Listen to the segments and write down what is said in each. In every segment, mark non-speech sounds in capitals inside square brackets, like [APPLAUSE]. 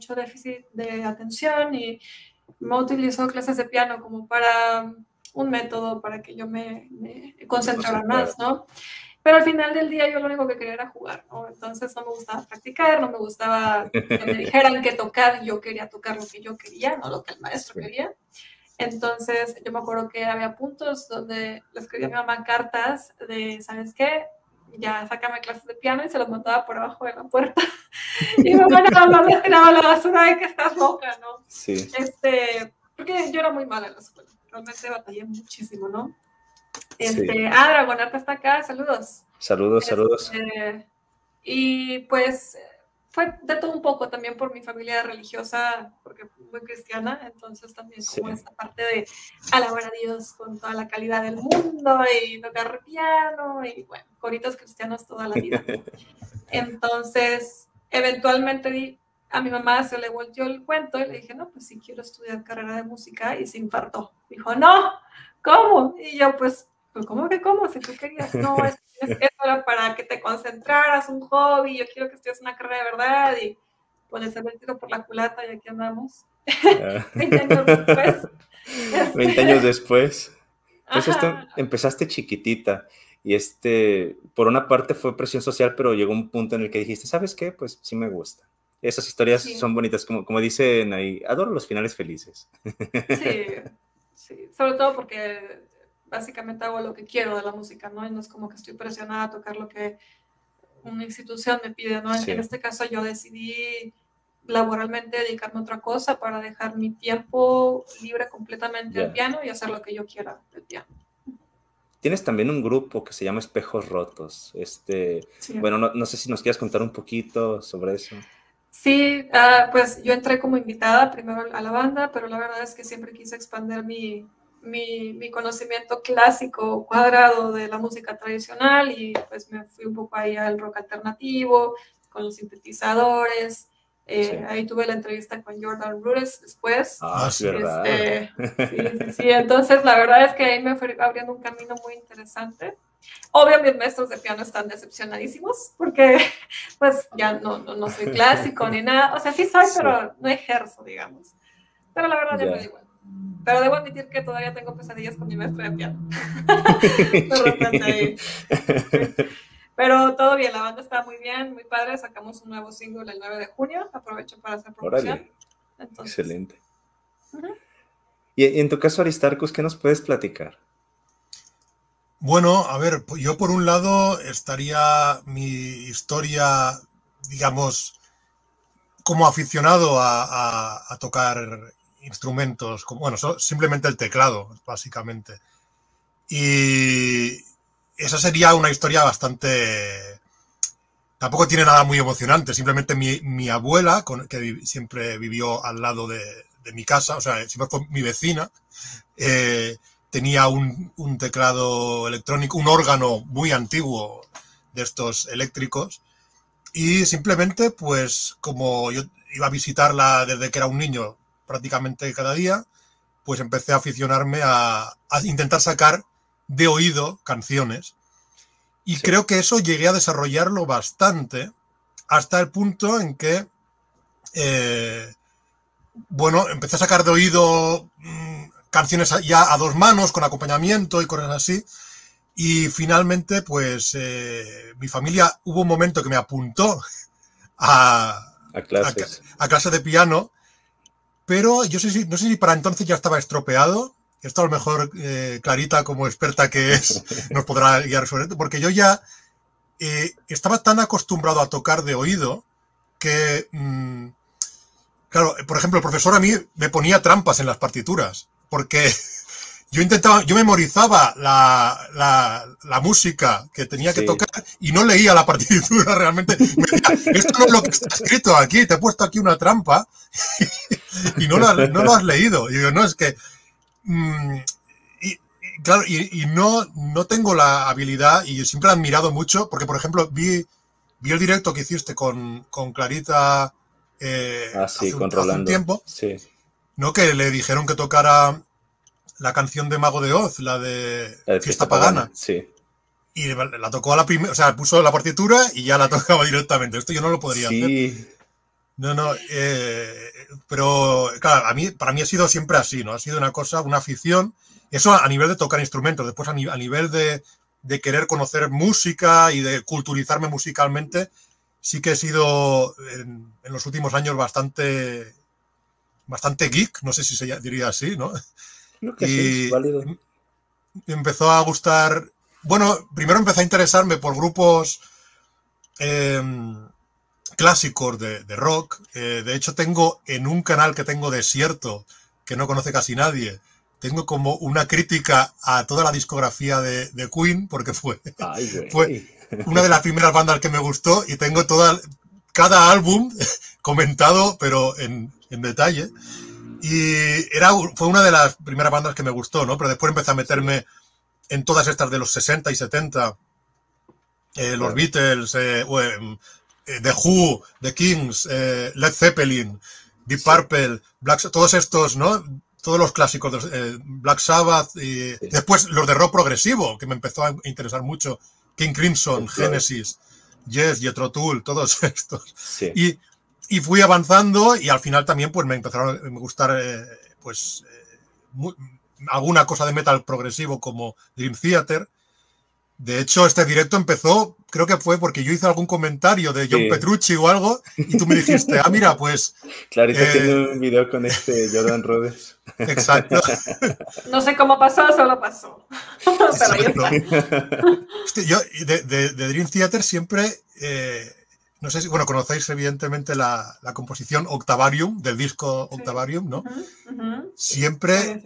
mucho déficit de atención y me utilizó clases de piano como para un método para que yo me, me concentrara más, ¿no? Pero al final del día yo lo único que quería era jugar, ¿no? Entonces no me gustaba practicar, no me gustaba que me [LAUGHS] dijeran que tocar, yo quería tocar lo que yo quería, no lo que el maestro quería. Entonces yo me acuerdo que había puntos donde le escribía a mi mamá cartas de, ¿sabes qué? Ya sácame clases de piano y se los mandaba por abajo de la puerta. [LAUGHS] y mi mamá no, me tiraba la basura de que estás loca, ¿no? Sí. Este, porque yo era muy mala en la escuela, realmente batallé muchísimo, ¿no? Este, Ah, Dragonata está acá, saludos. Saludos, saludos. Este, y pues fue de todo un poco también por mi familia religiosa, porque muy cristiana, entonces también como esta parte de alabar a Dios con toda la calidad del mundo y tocar piano y bueno, coritos cristianos toda la vida. [LAUGHS] Entonces, eventualmente a mi mamá se le volteó el cuento y le dije, no, pues si quiero estudiar carrera de música y se infartó. Dijo, no, ¿cómo? Y yo, pues, pues ¿cómo que cómo? Si tú querías, no, es, es, era para que te concentraras, un hobby, yo quiero que estudies una carrera de verdad y pues se tiro por la culata y aquí andamos. [LAUGHS] 20 años después. 20 años después. Pues esto, empezaste chiquitita y este, por una parte fue presión social, pero llegó un punto en el que dijiste, ¿sabes qué? Pues sí me gusta. Esas historias sí. son bonitas, como, como dicen ahí, adoro los finales felices. Sí, sí, sobre todo porque básicamente hago lo que quiero de la música, ¿no? Y no es como que estoy presionada a tocar lo que una institución me pide, ¿no? Sí. En este caso yo decidí laboralmente dedicarme a otra cosa para dejar mi tiempo libre completamente yeah. al piano y hacer lo que yo quiera del piano. Tienes también un grupo que se llama Espejos Rotos. Este, sí. Bueno, no, no, sé si nos quieras contar un poquito sobre eso. Sí, uh, pues yo entré como invitada primero a la banda, pero la verdad es que siempre quise expandir mi, mi, mi, conocimiento clásico cuadrado de la música tradicional y pues me fui un poco ahí al rock alternativo, con los sintetizadores. Eh, sí. Ahí tuve la entrevista con Jordan Rudess después. Ah, sí, verdad. Este, [LAUGHS] sí, sí, sí, entonces la verdad es que ahí me fue abriendo un camino muy interesante. Obvio, mis maestros de piano están decepcionadísimos porque [LAUGHS] pues ya no, no, no soy clásico ni [LAUGHS] nada. O sea, sí soy, sí. pero no ejerzo, digamos. Pero la verdad ya, ya me da igual. Pero debo admitir que todavía tengo pesadillas con mi maestro de piano. [LAUGHS] de. Pero todo bien, la banda está muy bien, muy padre. Sacamos un nuevo single el 9 de junio. Aprovecho para hacer promoción. Entonces, Excelente. Uh -huh. Y en tu caso, Aristarcus, ¿qué nos puedes platicar? Bueno, a ver, yo por un lado estaría mi historia, digamos, como aficionado a, a, a tocar instrumentos, bueno, simplemente el teclado, básicamente. Y esa sería una historia bastante... Tampoco tiene nada muy emocionante, simplemente mi, abuela, que siempre vivió al lado de, de, mi casa, o sea, siempre fue mi vecina, eh, tenía un, un, teclado electrónico, un órgano muy antiguo de estos eléctricos, y simplemente, pues, como yo iba a visitarla desde que era un niño, prácticamente cada día, pues empecé a aficionarme a, a intentar sacar de oído canciones. Y sí. creo que eso llegué a desarrollarlo bastante hasta el punto en que, eh, bueno, empecé a sacar de oído mmm, canciones ya a dos manos, con acompañamiento y cosas así. Y finalmente, pues, eh, mi familia hubo un momento que me apuntó [LAUGHS] a, a clases. A, a clases de piano pero yo sé si, no sé si para entonces ya estaba estropeado. Esto a lo mejor eh, Clarita, como experta que es, [LAUGHS] nos podrá guiar sobre esto, porque yo ya eh, estaba tan acostumbrado a tocar de oído que, mmm, claro, por ejemplo, el profesor a mí me ponía trampas en las partituras, porque yo intentaba, yo memorizaba la, la, la música que tenía sí. que tocar y no leía la partitura [LAUGHS] realmente. Me decía, esto no es lo que está escrito aquí, te he puesto aquí una trampa [LAUGHS] y no lo, no lo has leído. Y digo, no, es que. Mmm, y, y, claro, y, y, no, no tengo la habilidad y siempre he admirado mucho, porque por ejemplo vi, vi el directo que hiciste con, con Clarita eh, ah, sí, hace, un, hace, un, tiempo. Sí. ¿no? Que le dijeron que tocara la canción de Mago de Oz, la de, la de Fiesta, Fiesta Pagana. Pagana. Sí. y la tocó a la primera, o sea, puso la partitura y ya la [LAUGHS] tocaba directamente. Esto yo no lo podría hacer. No, no, eh, pero claro, a mí, para mí ha sido siempre así, ¿no? Ha sido una cosa, una afición. Eso a nivel de tocar instrumentos, después a, nivel de, de, querer conocer música y de culturizarme musicalmente, sí que he sido en, los últimos años bastante, bastante geek, no sé si se diría así, ¿no? Que y sí, válido. empezó a gustar, bueno, primero empecé a interesarme por grupos em, clásicos de, rock. Eh, de hecho, tengo en un canal que tengo desierto, que no conoce casi nadie, tengo como una crítica a toda la discografía de, Queen, porque fue, fue una de las primeras bandas que me gustó y tengo toda, cada álbum [LAUGHS] comentado, pero en, en detalle. Y era, fue una de las primeras bandas que me gustó, ¿no? Pero después empecé a meterme en todas estas de los 60 y 70. Eh, los Beatles, eh, eh, The Who, The Kings, Led Zeppelin, Deep Purple, Black, todos estos, ¿no? Todos los clásicos, de, Black Sabbath y después los de rock progresivo, que me empezó a interesar mucho, King Crimson, Genesis, Yes, Jethro Tull, todos [LAUGHS] estos. Y y fui avanzando y al final también pues me empezaron a gustar eh, pues eh, alguna cosa de metal progresivo como Dream Theater. De hecho, este directo empezó, creo que fue porque yo hice algún comentario de John Petrucci o algo y tú me dijiste, ah, mira, pues... Clarito eh, tiene un video con este Jordan Rhodes. Exacto. No sé cómo pasó, solo pasó. [LAUGHS] Pero yo de, de, Dream Theater siempre no sé si, bueno, conocéis evidentemente la, composición Octavarium, del disco Octavarium, ¿no? Siempre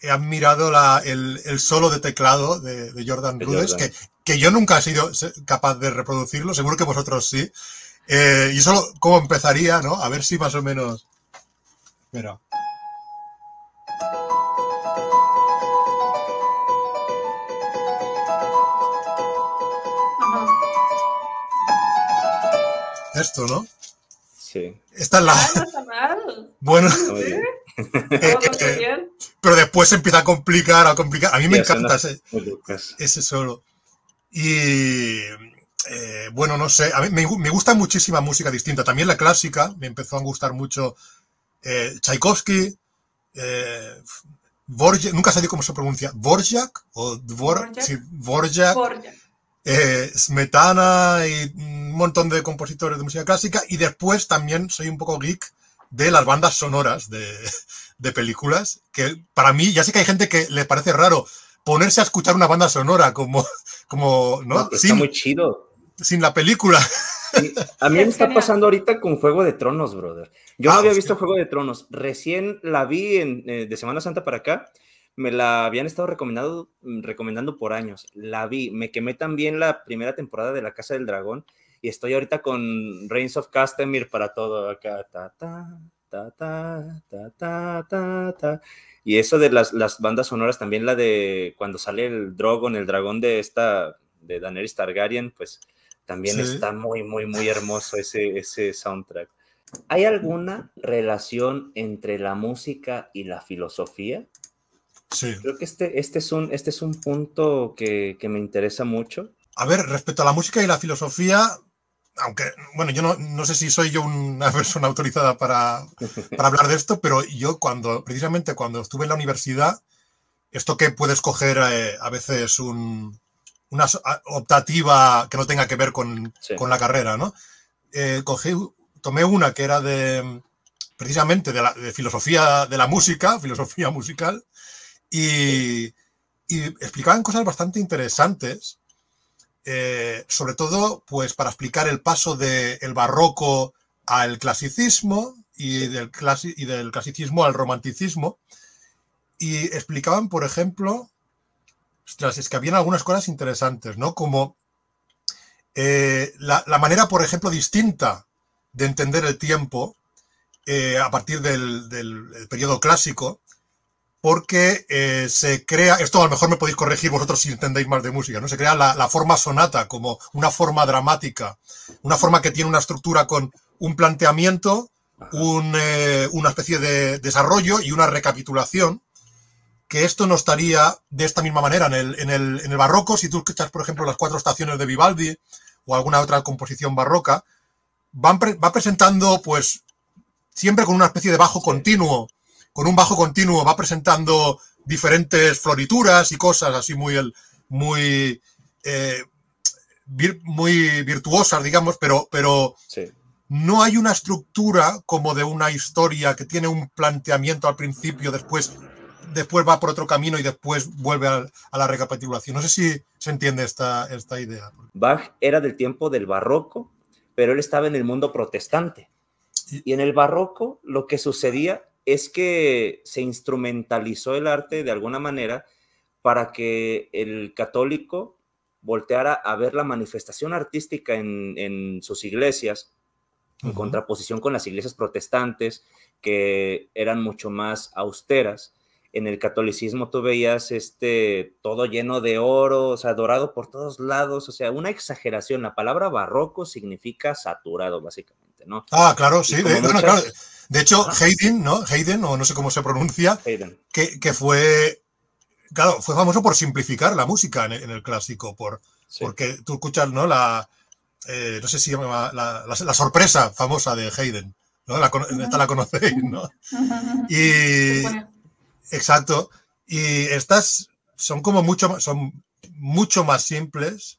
he admirado el, solo de teclado de, Jordan Rudess, que, que, yo nunca he sido capaz de reproducirlo, seguro que vosotros sí. Eh, y solo cómo empezaría, ¿no? A ver si más o menos... Mira. Esto, ¿no? Sí. Esta es la. Ah, no está mal. [LAUGHS] Bueno. ¿Sí? Eh, eh, pero después se empieza a complicar, a complicar. A mí me encanta ese, ese, solo. Y eh, bueno, no sé. A mí me, me, gusta muchísima música distinta. También la clásica. Me empezó a gustar mucho Tchaikovsky. Borjak, nunca sé cómo se pronuncia. Borjak o Dvorak. Sí, Borjak. Eh, Smetana y un montón de compositores de música clásica y después también soy un poco geek de las bandas sonoras de, películas, que para mí, ya sé que hay gente que le parece raro ponerse a escuchar una banda sonora como, como ¿no? sin, muy chido. Sin la película. A mí me está pasando ahorita con Juego de Tronos, brother. Yo no ah, había visto Juego de Tronos. Recién la vi en, eh, de Semana Santa para acá me la habían estado recomendando, mm, recomendando por años. La vi, me quemé también la primera temporada de La Casa del Dragón y estoy ahorita con Reigns of Castamere para todo acá. Ta, ta, ta, ta, ta, ta, ta, Y eso de las, las, bandas sonoras, también la de cuando sale el Drogon, el dragón de esta, de Daenerys Targaryen, pues también está muy, muy, muy hermoso ese, ese soundtrack. ¿Hay alguna relación entre la música y la filosofía? Creo que este, este, es, un, este es un punto que, me interesa mucho. A ver, respecto a la música y la filosofía, aunque, bueno, yo no, sé si soy yo una [LAUGHS] persona autorizada para, hablar de esto, pero yo cuando, precisamente cuando estuve en la universidad, esto que puedes coger eh, a veces una optativa que no tenga que ver con, la carrera, ¿no? Eh, cogí, tomé una que era de, precisamente de, la, de filosofía de la música, filosofía musical, y, explicaban cosas bastante interesantes, eh, sobre todo pues para explicar el paso del barroco al clasicismo y del, y del clasicismo al romanticismo. Y explicaban, por ejemplo, es que habían algunas cosas interesantes, ¿no? Como eh, la, manera, por ejemplo, distinta de entender el tiempo eh, a partir del, del periodo clásico, porque eh, se crea, esto a lo mejor me podéis corregir vosotros si entendéis más de música, ¿no? Se crea la, forma sonata como una forma dramática, una forma que tiene una estructura con un planteamiento, un, eh, una especie de desarrollo y una recapitulación. que esto no estaría de esta misma manera. En el, en el, en el barroco, si tú escuchas, por ejemplo, las cuatro estaciones de Vivaldi o alguna otra composición barroca, van va presentando, pues, siempre con una especie de bajo continuo, con un bajo continuo, va presentando diferentes florituras y cosas así muy, muy, eh, muy virtuosas, digamos, pero, pero no hay una estructura como de una historia que tiene un planteamiento al principio, después, después va por otro camino y después vuelve a, la recapitulación. No sé si se entiende esta, esta idea. Bach era del tiempo del barroco, pero él estaba en el mundo protestante. Y en el barroco lo que sucedía es que se instrumentalizó el arte de alguna manera para que el católico volteara a ver la manifestación artística en, sus iglesias, en contraposición con las iglesias protestantes, que eran mucho más austeras. En el catolicismo tú veías este todo lleno de oro, o sea, dorado por todos lados, o sea, una exageración. La palabra barroco significa saturado, básicamente, ¿no? Ah, claro, sí. De hecho, Haydn, ¿no? Haydn, o no sé cómo se pronuncia, que, que, fue, claro, fue famoso por simplificar la música en, el clásico, por, porque tú escuchas, ¿no? La, eh, no sé si llama la, la, sorpresa famosa de Haydn, ¿no? La, esta la conocéis, ¿no? Y, [LAUGHS] exacto, y estas son como mucho, son mucho más simples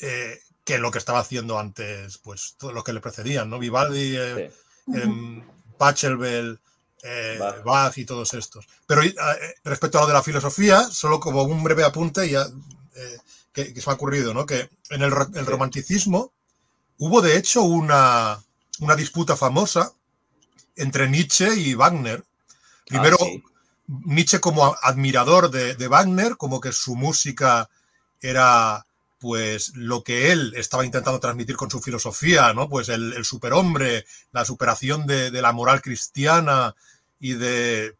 eh, que lo que estaba haciendo antes, pues, todo lo que le precedían, ¿no? Vivaldi... Eh, Pachelbel, eh, Bach. y todos estos. Pero eh, respecto a lo de la filosofía, solo como un breve apunte ya, eh, que, se me ha ocurrido, ¿no? que en el, romanticismo hubo de hecho una, una, disputa famosa entre Nietzsche y Wagner. Primero, ah, Nietzsche como admirador de, de Wagner, como que su música era pues lo que él estaba intentando transmitir con su filosofía, ¿no? Pues el, superhombre, la superación de, la moral cristiana y de,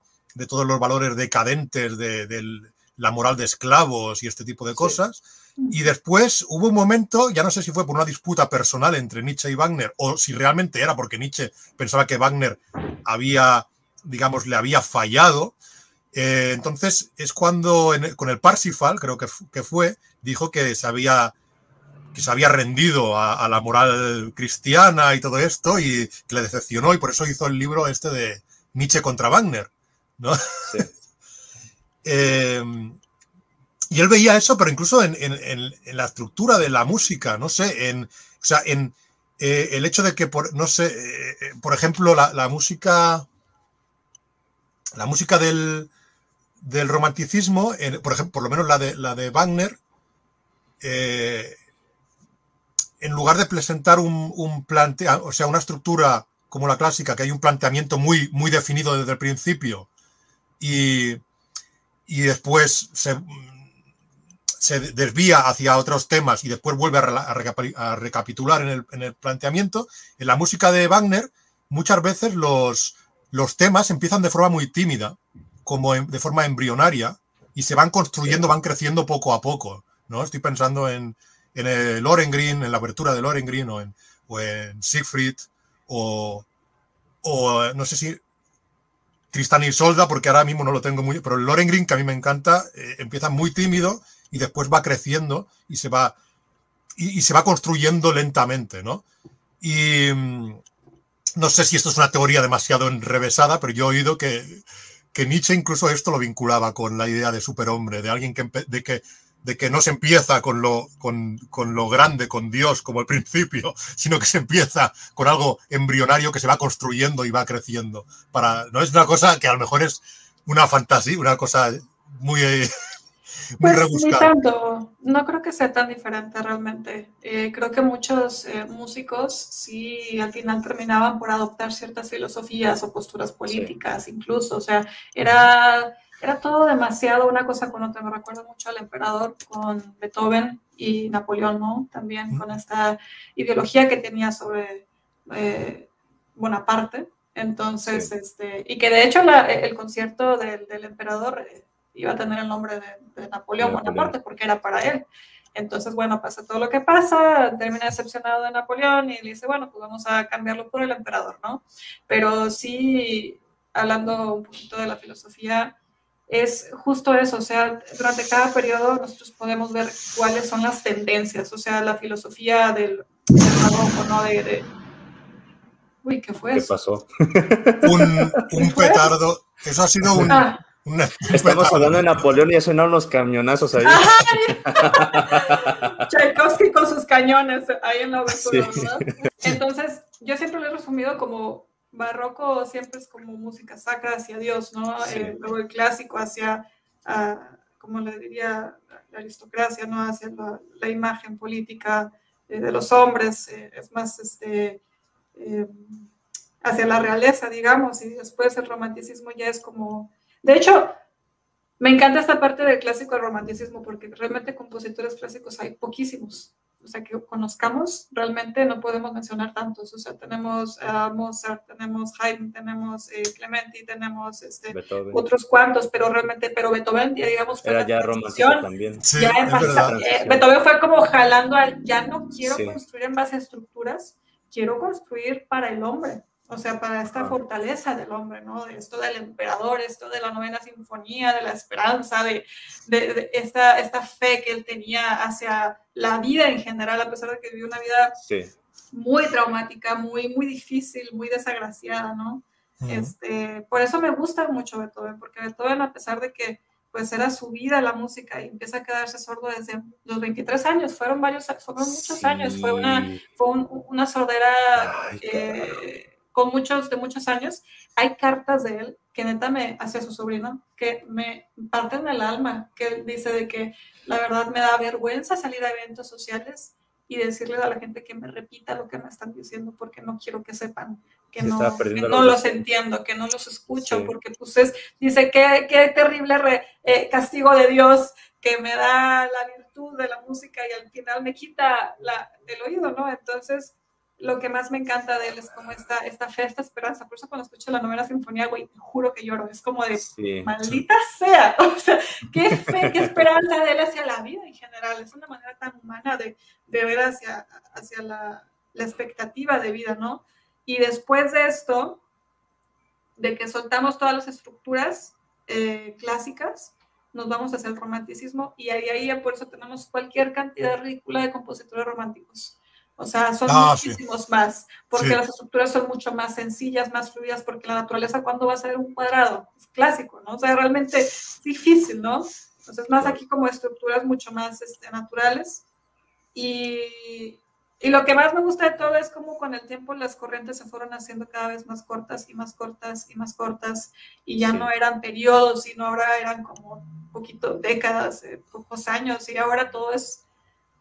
todos los valores decadentes de, la moral de esclavos y este tipo de cosas. Y después hubo un momento, ya no sé si fue por una disputa personal entre Nietzsche y Wagner, o si realmente era porque Nietzsche pensaba que Wagner había, digamos, le había fallado, eh, entonces es cuando con el Parsifal, creo que, que, fue, dijo que se había, que se había rendido a, la moral cristiana y todo esto y que le decepcionó y por eso hizo el libro este de Nietzsche contra Wagner. ¿no? [LAUGHS] Eh, y él veía eso, pero incluso en, la estructura de la música, no sé, en, o sea, en eh, el hecho de que, por, no sé, por ejemplo, la, la música, la música del, del romanticismo, por ejemplo, por lo menos la de, la de Wagner, eh, en lugar de presentar un, un o sea, una estructura como la clásica, que hay un planteamiento muy, muy definido desde el principio y, y después se, se, desvía hacia otros temas y después vuelve a, recapitular en el, en el, planteamiento, en la música de Wagner muchas veces los, los temas empiezan de forma muy tímida como de forma embrionaria y se van construyendo, van creciendo poco a poco. ¿No? Estoy pensando en, en el Lohengrin, en la abertura de Lohengrin o en, o en Siegfried o, o no sé si Tristan y Solda, porque ahora mismo no lo tengo muy... Pero el Lohengrin, que a mí me encanta, eh, empieza muy tímido y después va creciendo y se va, y, se va construyendo lentamente, ¿no? Y mm, no sé si esto es una teoría demasiado enrevesada, pero yo he oído que, que Nietzsche incluso esto lo vinculaba con la idea de superhombre, de alguien que, de que, de que no se empieza con lo, con, con, lo grande, con Dios como el principio, [LAUGHS] sino que se empieza con algo embrionario que se va construyendo y va creciendo. Para, no es una cosa que a lo mejor es una fantasía, una cosa muy [LAUGHS] pues ni tanto, no creo que sea tan diferente realmente. Eh, creo que muchos eh, músicos sí al final terminaban por adoptar ciertas filosofías o posturas políticas incluso, o sea, era, era todo demasiado una cosa con otra. Me recuerdo mucho al emperador con Beethoven y Napoleón, ¿no? También con esta ideología que tenía sobre eh, Bonaparte. Entonces, este, y que de hecho el concierto del, del emperador iba a tener el nombre de, Napoleón Bonaparte porque era para él. Entonces, bueno, pasa todo lo que pasa, termina decepcionado de Napoleón y le dice, bueno, pues vamos a cambiarlo por el emperador, ¿no? Pero sí, hablando un poquito de la filosofía, es justo eso, o sea, durante cada periodo nosotros podemos ver cuáles son las tendencias, o sea, la filosofía del, del ¿no? De, Uy, ¿qué fue ¿Qué eso? pasó? [LAUGHS] Un, un petardo. Eso ha sido un, Ah, un- [LAUGHS] Estamos petardo. hablando de Napoleón y ya sonaron los camionazos ahí. [LAUGHS] Tchaikovsky con sus cañones ahí en la obertura, Sí. ¿verdad? Entonces, yo siempre lo he resumido como barroco siempre es como música sacra hacia Dios, ¿no? Sí. Eh, luego el clásico hacia, ah, como le diría, la aristocracia, ¿no? Hacia la, la imagen política eh, de los hombres, eh, es más, este, hacia la realeza, digamos, y después el romanticismo ya es como, de hecho, me encanta esta parte del clásico del romanticismo porque realmente compositores clásicos hay poquísimos. O sea, que conozcamos, realmente no podemos mencionar tantos. O sea, tenemos a Mozart, tenemos Haydn, tenemos eh, Clementi, tenemos este, otros cuantos, pero realmente, pero Beethoven, ya digamos, fue Era ya romántico también. Sí, ya es en pasa- verdad. eh, Beethoven fue como jalando al, ya no quiero Sí. construir en base a estructuras, quiero construir para el hombre, o sea, para esta fortaleza del hombre, ¿no? De esto del emperador, esto de la novena sinfonía, de la esperanza, de, de- de esta, esta fe que él tenía hacia la vida en general, a pesar de que vivió una vida Sí. muy traumática, muy, muy difícil, muy desagraciada, ¿no? Ujú. Este, por eso me gusta mucho Beethoven, porque Beethoven, a pesar de que pues era su vida la música y empieza a quedarse sordo desde los 23 años, fueron varios, fueron muchos años, fue una, Sí. fue un- una sordera Ay, eh, con muchos, de muchos años. Hay cartas de él que neta me, hacia su sobrino, que me parten el alma, que dice de que la verdad me da vergüenza salir a eventos sociales y decirles a la gente que me repita lo que me están diciendo porque no quiero que sepan que Se no, que no los entiendo, que no los escucho, Sí. porque pues es, dice, qué, qué terrible re- eh, castigo de Dios que me da la virtud de la música y al final me quita la, el oído, ¿no? Entonces, lo que más me encanta de él es como esta, esta fe, esta esperanza. Por eso cuando escucho la novena sinfonía, güey, juro que lloro. Es como de, Sí. maldita sea. [LAUGHS] O sea, qué fe, qué esperanza de él hacia la vida en general. Es una manera tan humana de, de ver hacia, hacia la, la expectativa de vida, ¿no? Y después de esto, de que soltamos todas las estructuras eh, clásicas, nos vamos hacia el romanticismo y ahí, ahí por eso tenemos cualquier cantidad ridícula de compositores románticos. O sea, son Ah, sí. muchísimos más, porque Sí. las estructuras son mucho más sencillas, más fluidas, porque la naturaleza, ¿cuándo va a ser un cuadrado? Es clásico, ¿no? O sea, realmente es difícil, ¿no? Entonces, más aquí como estructuras mucho más este, naturales. Y, y lo que más me gusta de todo es cómo con el tiempo las corrientes se fueron haciendo cada vez más cortas y más cortas y más cortas, y ya Sí. no eran periodos, sino ahora eran como un poquito décadas, eh, pocos años, y ahora todo es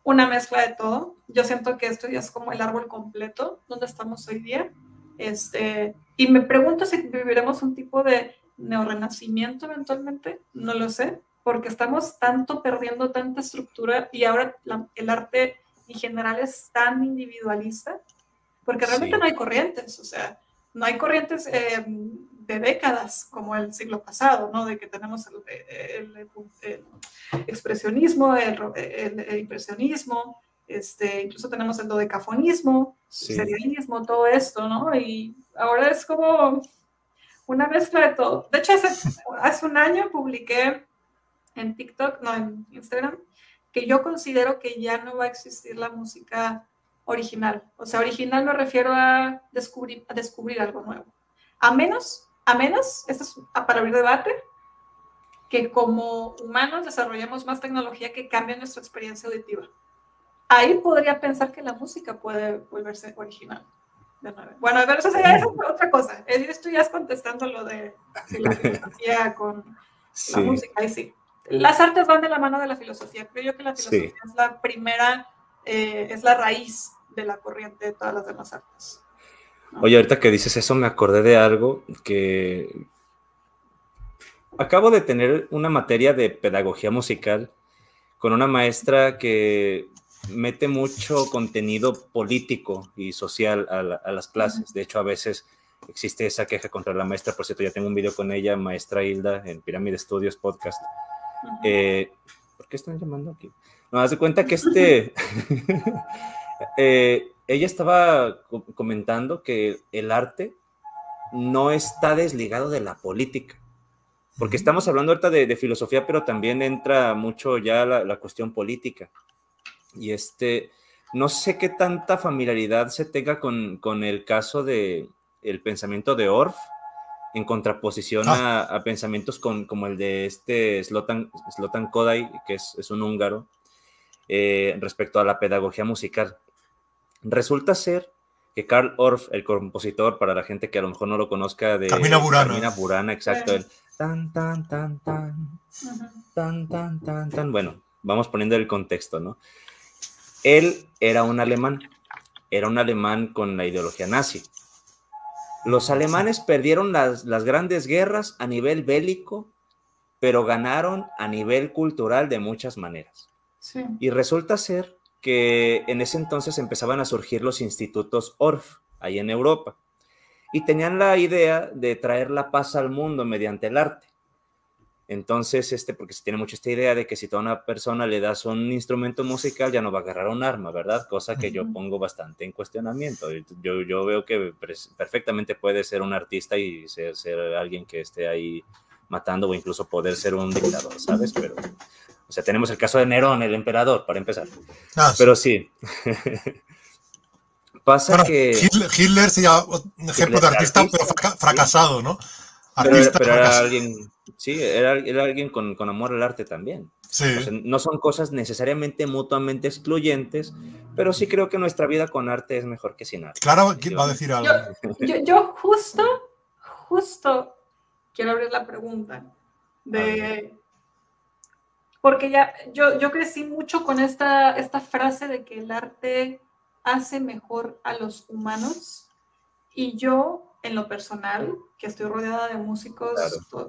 una mezcla de todo. Yo siento que esto ya es como el árbol completo donde estamos hoy día. Este, y me pregunto si viviremos un tipo de neorrenacimiento eventualmente, no lo sé, porque estamos tanto perdiendo tanta estructura y ahora la- el arte en general es tan individualista, porque realmente Sí. no hay corrientes, o sea, no hay corrientes eh, de décadas como el siglo pasado, ¿no? De que tenemos el, el- el- el expresionismo, el, el- el impresionismo, este, incluso tenemos el dodecafonismo, Sí. serialismo, todo esto, ¿no? Y ahora es como una mezcla de todo. De hecho, hace, hace un año publiqué en TikTok, no, en Instagram, que yo considero que ya no va a existir la música original. O sea, original me refiero a descubrir, a descubrir algo nuevo. A menos, a menos, esto es para abrir debate, que como humanos desarrollemos más tecnología que cambie nuestra experiencia auditiva. Ahí podría pensar que la música puede volverse original. de nuevo. Bueno, pero eso sería eso otra cosa. Eh, Esto ya es contestando lo de la filosofía con la Sí. música. Ahí sí. Las artes van de la mano de la filosofía. Creo yo que la Sí. filosofía es la primera, eh, es la raíz de la corriente de todas las demás artes. Oye, ahorita que dices eso, me acordé de algo que acabo de tener una materia de pedagogía musical con una maestra que mete mucho contenido político y social a, la- a las clases. De hecho, a veces existe esa queja contra la maestra. Por cierto, ya tengo un video con ella, maestra Hilda, en Pirámide Studios Podcast. Eh, ¿Por qué están llamando aquí? No, haz de cuenta que este. [LAUGHS] eh, ella estaba co- comentando que el arte no está desligado de la política. porque estamos hablando ahorita de, filosofía, pero también entra mucho ya la, cuestión política. Y este, no sé qué tanta familiaridad se tenga con, con el caso de el pensamiento de Orff, en contraposición ah. a, pensamientos con, como el de este Slotan, Slotan Kodai, que es, es un húngaro, eh, respecto a la pedagogía musical. Resulta ser que Carl Orff, el compositor, para la gente que a lo mejor no lo conozca, de Carmina Burana. Carmina Burana, exacto. El tan, tan, tan, tan, tan, tan, tan, tan. Bueno, vamos poniendo el contexto, ¿no? Él era un alemán, era un alemán con la ideología nazi. Los alemanes perdieron las, las grandes guerras a nivel bélico, pero ganaron a nivel cultural de muchas maneras. Sí. Y resulta ser que en ese entonces empezaban a surgir los institutos ORF, ahí en Europa, y tenían la idea de traer la paz al mundo mediante el arte. Entonces, este, porque se tiene mucho esta idea de que si a una persona le das un instrumento musical, ya no va a agarrar un arma, ¿verdad? Cosa que yo pongo bastante en cuestionamiento. Yo, yo veo que perfectamente puede ser un artista y ser, ser, alguien que esté ahí matando o incluso poder ser un dictador, ¿sabes? Pero, o sea, tenemos el caso de Nerón, el emperador, para empezar. Ah, Pero sí. [LAUGHS] Pasa que... Hitler, sería un ejemplo de artista, pero fracasado, ¿no? pero, era alguien, sí, era, alguien con, amor al arte también. no son cosas necesariamente mutuamente excluyentes, pero sí creo que nuestra vida con arte es mejor que sin arte. Claro, ¿quién va a decir algo? Yo, justo, justo quiero abrir la pregunta de... Porque ya, yo, yo crecí mucho con esta, esta frase de que el arte hace mejor a los humanos y yo en lo personal, que estoy rodeada de músicos,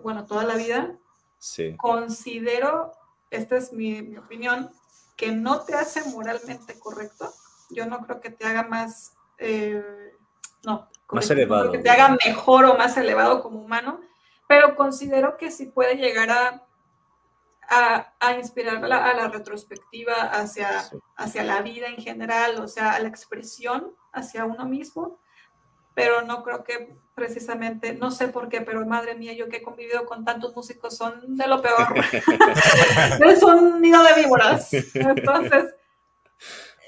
bueno, toda la vida, considero, esta es mi, opinión, que no te hace moralmente correcto. Yo no creo que te haga más, eh, no, más elevado. que te haga mejor o más elevado como humano, pero considero que sí puede llegar a, a, inspirar a la, retrospectiva hacia, hacia la vida en general, o sea, a la expresión hacia uno mismo pero no creo que precisamente, no sé por qué, pero madre mía, yo que he convivido con tantos músicos son de lo peor. [LAUGHS] es un nido de víboras. [LAUGHS] Entonces,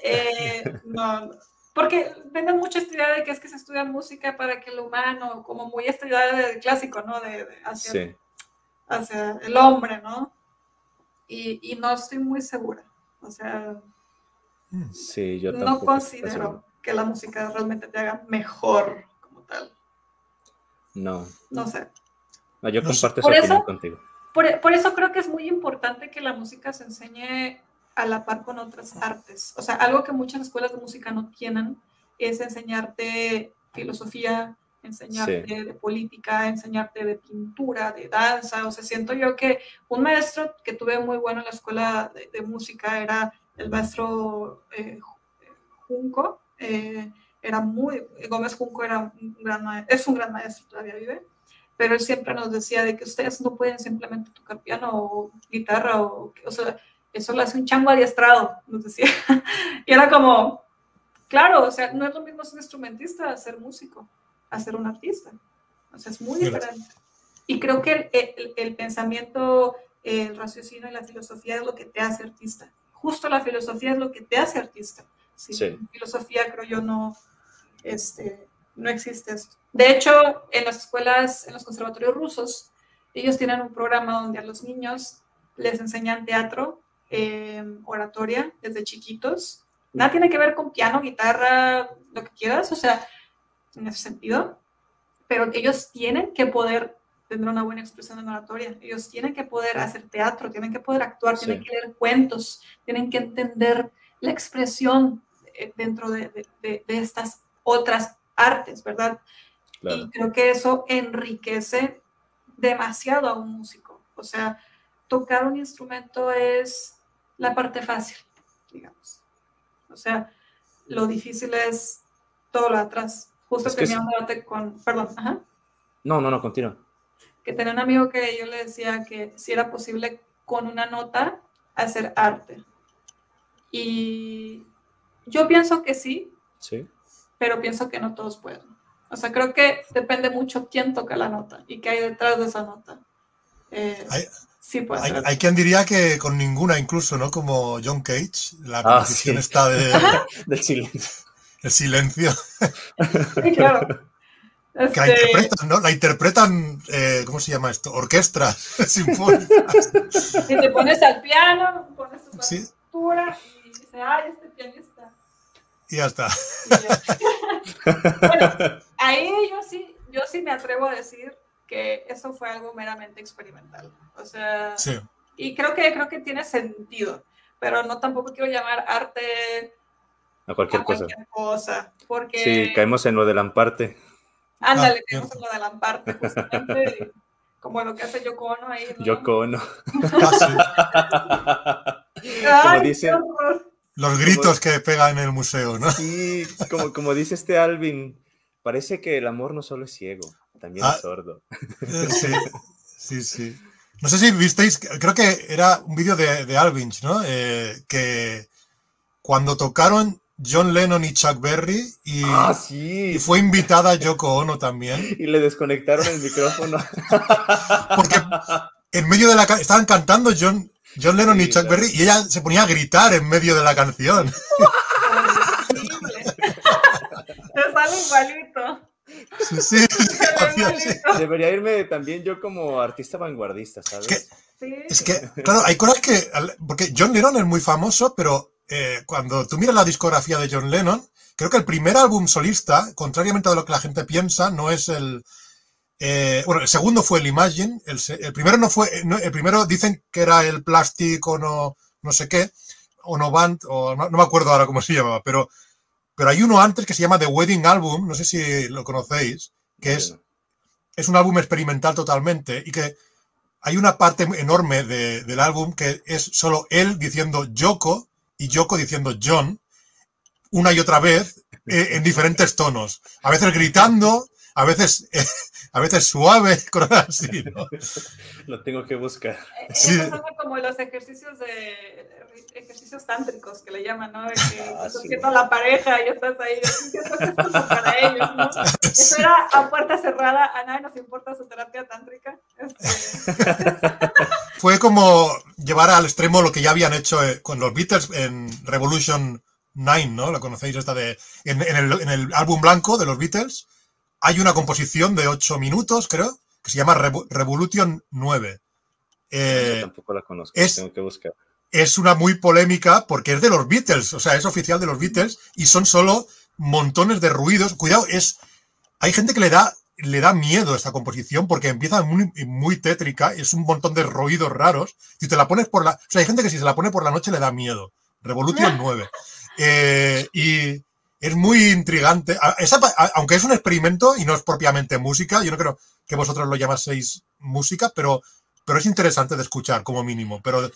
eh, no, porque venden mucha esta idea de que es que se estudia música para que el humano, como muy esta idea de clásico, ¿no? De, hacia, hacia, el hombre, ¿no? Y, y, no estoy muy segura. O sea, sí, yo no considero que la música realmente te haga mejor como tal. No. No sé. No, yo comparto esa opinión contigo. Por, eso creo que es muy importante que la música se enseñe a la par con otras artes. O sea, algo que muchas escuelas de música no tienen es enseñarte filosofía, enseñarte de política, enseñarte de pintura, de danza. O sea, siento yo que un maestro que tuve muy bueno en la escuela de, música era el maestro eh, Junco, eh, era muy, Gómez Junco era un gran es un gran maestro, todavía vive, pero él siempre nos decía de que ustedes no pueden simplemente tocar piano o guitarra, o, o sea, eso lo hace un chango adiestrado, nos decía. [LAUGHS] y era como, claro, o sea, no es lo mismo ser instrumentista, ser músico, a ser un artista. O sea, es muy diferente. Y creo que el, el pensamiento, el raciocinio y la filosofía es lo que te hace artista. Justo la filosofía es lo que te hace artista. ¿sí? filosofía creo yo no, este, no existe esto. De hecho, en las escuelas, en los conservatorios rusos, ellos tienen un programa donde a los niños les enseñan teatro, em, oratoria, desde chiquitos. Nada tiene que ver con piano, guitarra, lo que quieras, o sea, en ese sentido. Pero ellos tienen que poder tener una buena expresión en oratoria. Ellos tienen que poder hacer teatro, tienen que poder actuar, tienen que leer cuentos, tienen que entender la expresión eh, dentro de, estas otras artes, ¿verdad? Y creo que eso enriquece demasiado a un músico. O sea, tocar un instrumento es la parte fácil, digamos. O sea, lo difícil es todo lo atrás. Justo que tenía un debate con, perdón, ajá. No, no, no, continúa. Que tenía un amigo que yo le decía que si era posible con una nota hacer arte. Y yo pienso que sí, sí, pero pienso que no todos pueden. O sea, creo que depende mucho quién toca la nota y qué hay detrás de esa nota. Eh, sí, pues. Hay, quien diría que con ninguna, incluso, ¿no? Como John Cage, la ah, composición está de, [LAUGHS] del silencio. El silencio. Sí, claro. Que la este interpretan, ¿no? La interpretan, eh, ¿cómo se llama esto? Orquestra [LAUGHS] sinfónicas. Y te pones al piano, pones tu partitura y dices, ay, este pianista. Y ya está. [LAUGHS] bueno, ahí yo sí, yo sí me atrevo a decir que eso fue algo meramente experimental. O sea, y creo que, creo que tiene sentido, pero no tampoco quiero llamar arte a cualquier, cosa. porque... Sí, caemos en lo del amparte. Ándale, ah, caemos en lo del amparte, justamente. [LAUGHS] como lo que hace Yoko Ono ahí. ¿no? Yoko Ono. [LAUGHS] como dice, los gritos que pega en el museo, ¿no? Sí, como, como dice este Alvin, parece que el amor no solo es ciego, también es ah, sordo. Sí, sí, sí. No sé si visteis, creo que era un vídeo de, de Alvin, ¿no? Eh, que cuando tocaron John Lennon y Chuck Berry y, ah, sí. y, fue invitada Yoko Ono también. [LAUGHS] Y le desconectaron el micrófono. [LAUGHS] Porque en medio de la estaban cantando John, John Lennon y Chuck Berry y ella se ponía a gritar en medio de la canción. [LAUGHS] Te sale igualito. Sí, sí, Debería irme también yo como artista vanguardista, ¿sabes? Es que, claro, hay cosas que. Porque John Lennon es muy famoso, pero eh, cuando tú miras la discografía de John Lennon, creo que el primer álbum solista, contrariamente a lo que la gente piensa, no es el, eh, bueno, el segundo fue el Imagine, el, primero no fue, el primero dicen que era el plástico no, no sé qué, o no band, o no, me acuerdo ahora cómo se llamaba, pero, pero hay uno antes que se llama The Wedding Album, no sé si lo conocéis, que es, es un álbum experimental totalmente y que hay una parte enorme del álbum que es solo él diciendo Yoko y Yoko diciendo John una y otra vez eh, en diferentes tonos, a veces gritando, a veces, a veces suave, [LAUGHS] cosas así, ¿no? [LAUGHS] Lo tengo que buscar. Eh, sí. como los ejercicios de ejercicios tántricos que le llaman, ¿no? De que ah, sí. a la pareja y estás ahí, para ellos, ¿no? [LAUGHS] Eso era a puerta cerrada, a nadie nos importa su terapia tántrica. Este... Fue como llevar al extremo lo que ya habían hecho eh, con los Beatles en Revolution 9, ¿no? Lo conocéis esta de en, el, en el álbum blanco de los Beatles hay una composición de 8 minutos, creo, que se llama Revolution 9. Eh, tampoco la conozco, es, tengo que buscar. Es una muy polémica porque es de los Beatles, o sea, es oficial de los Beatles y son solo montones de ruidos. Cuidado, es. Hay gente que le da, le da miedo a esta composición porque empieza muy, muy tétrica, es un montón de ruidos raros. Si te la pones por la. O sea, hay gente que si se la pone por la noche le da miedo. Revolution 9. Eh, y es muy intrigante. aunque es un experimento y no es propiamente música, yo no creo que vosotros lo llamaseis música, pero, pero es interesante de escuchar como mínimo. Pero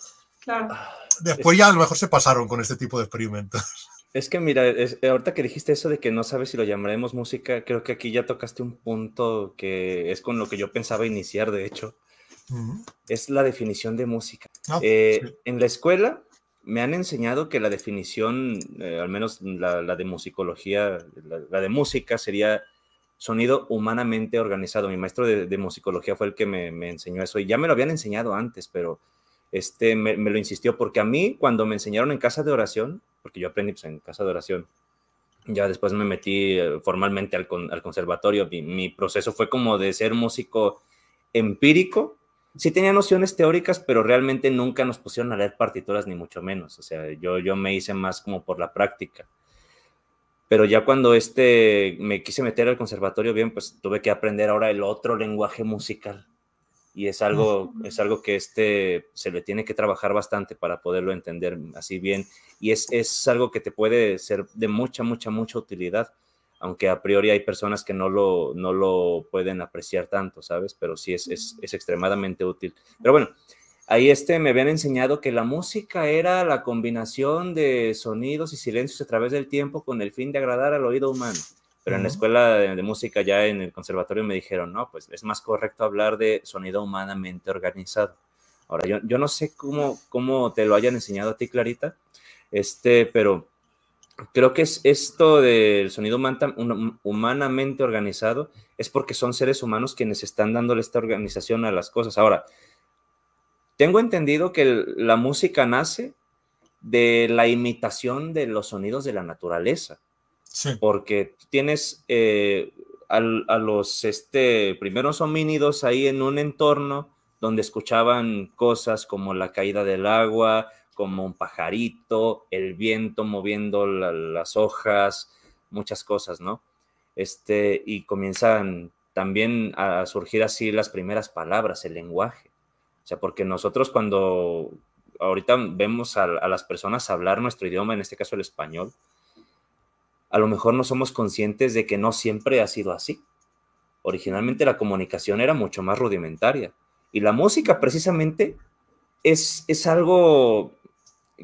después ya a lo mejor se pasaron con este tipo de experimentos. [LAUGHS] Es que mira, ahorita que dijiste eso de que no sabes si lo llamaremos música, creo que aquí ya tocaste un punto que es con lo que yo pensaba iniciar, de hecho. Es la definición de música. Ah, eh, en la escuela me han enseñado que la definición, eh, al menos la, de musicología, la, de música, sería sonido humanamente organizado. Mi maestro de, musicología fue el que me, enseñó eso y ya me lo habían enseñado antes, pero este me, lo insistió porque a mí cuando me enseñaron en casa de oración, porque yo aprendí pues, en casa de oración, ya después me metí eh, formalmente al, al conservatorio, mi proceso fue como de ser músico empírico, sí tenía nociones teóricas, pero realmente nunca nos pusieron a leer partituras, ni mucho menos. O sea, yo, yo me hice más como por la práctica. Pero ya cuando este, me quise meter al conservatorio bien, pues tuve que aprender ahora el otro lenguaje musical. Y es algo, es algo que este, se le tiene que trabajar bastante para poderlo entender así bien. Y es, es algo que te puede ser de mucha, mucha, mucha utilidad aunque a priori hay personas que no lo, no lo pueden apreciar tanto, ¿sabes? Pero sí es, es, es, extremadamente útil. Pero bueno, ahí este me habían enseñado que la música era la combinación de sonidos y silencios a través del tiempo con el fin de agradar al oído humano. Pero en la escuela de, música, ya en el conservatorio, me dijeron, no, pues es más correcto hablar de sonido humanamente organizado. Ahora, yo, yo no sé cómo, cómo te lo hayan enseñado a ti, Clarita, este, pero creo que es esto del sonido humanamente organizado, es porque son seres humanos quienes están dándole esta organización a las cosas. Ahora, tengo entendido que la música nace de la imitación de los sonidos de la naturaleza. Porque tienes eh, a los este, primeros homínidos ahí en un entorno donde escuchaban cosas como la caída del agua, como un pajarito, el viento moviendo las hojas, muchas cosas, ¿no? Este, y comienzan también a surgir así las primeras palabras, el lenguaje. O sea, porque nosotros cuando ahorita vemos a, las personas hablar nuestro idioma, en este caso el español, a lo mejor no somos conscientes de que no siempre ha sido así. Originalmente la comunicación era mucho más rudimentaria y la música precisamente es, es algo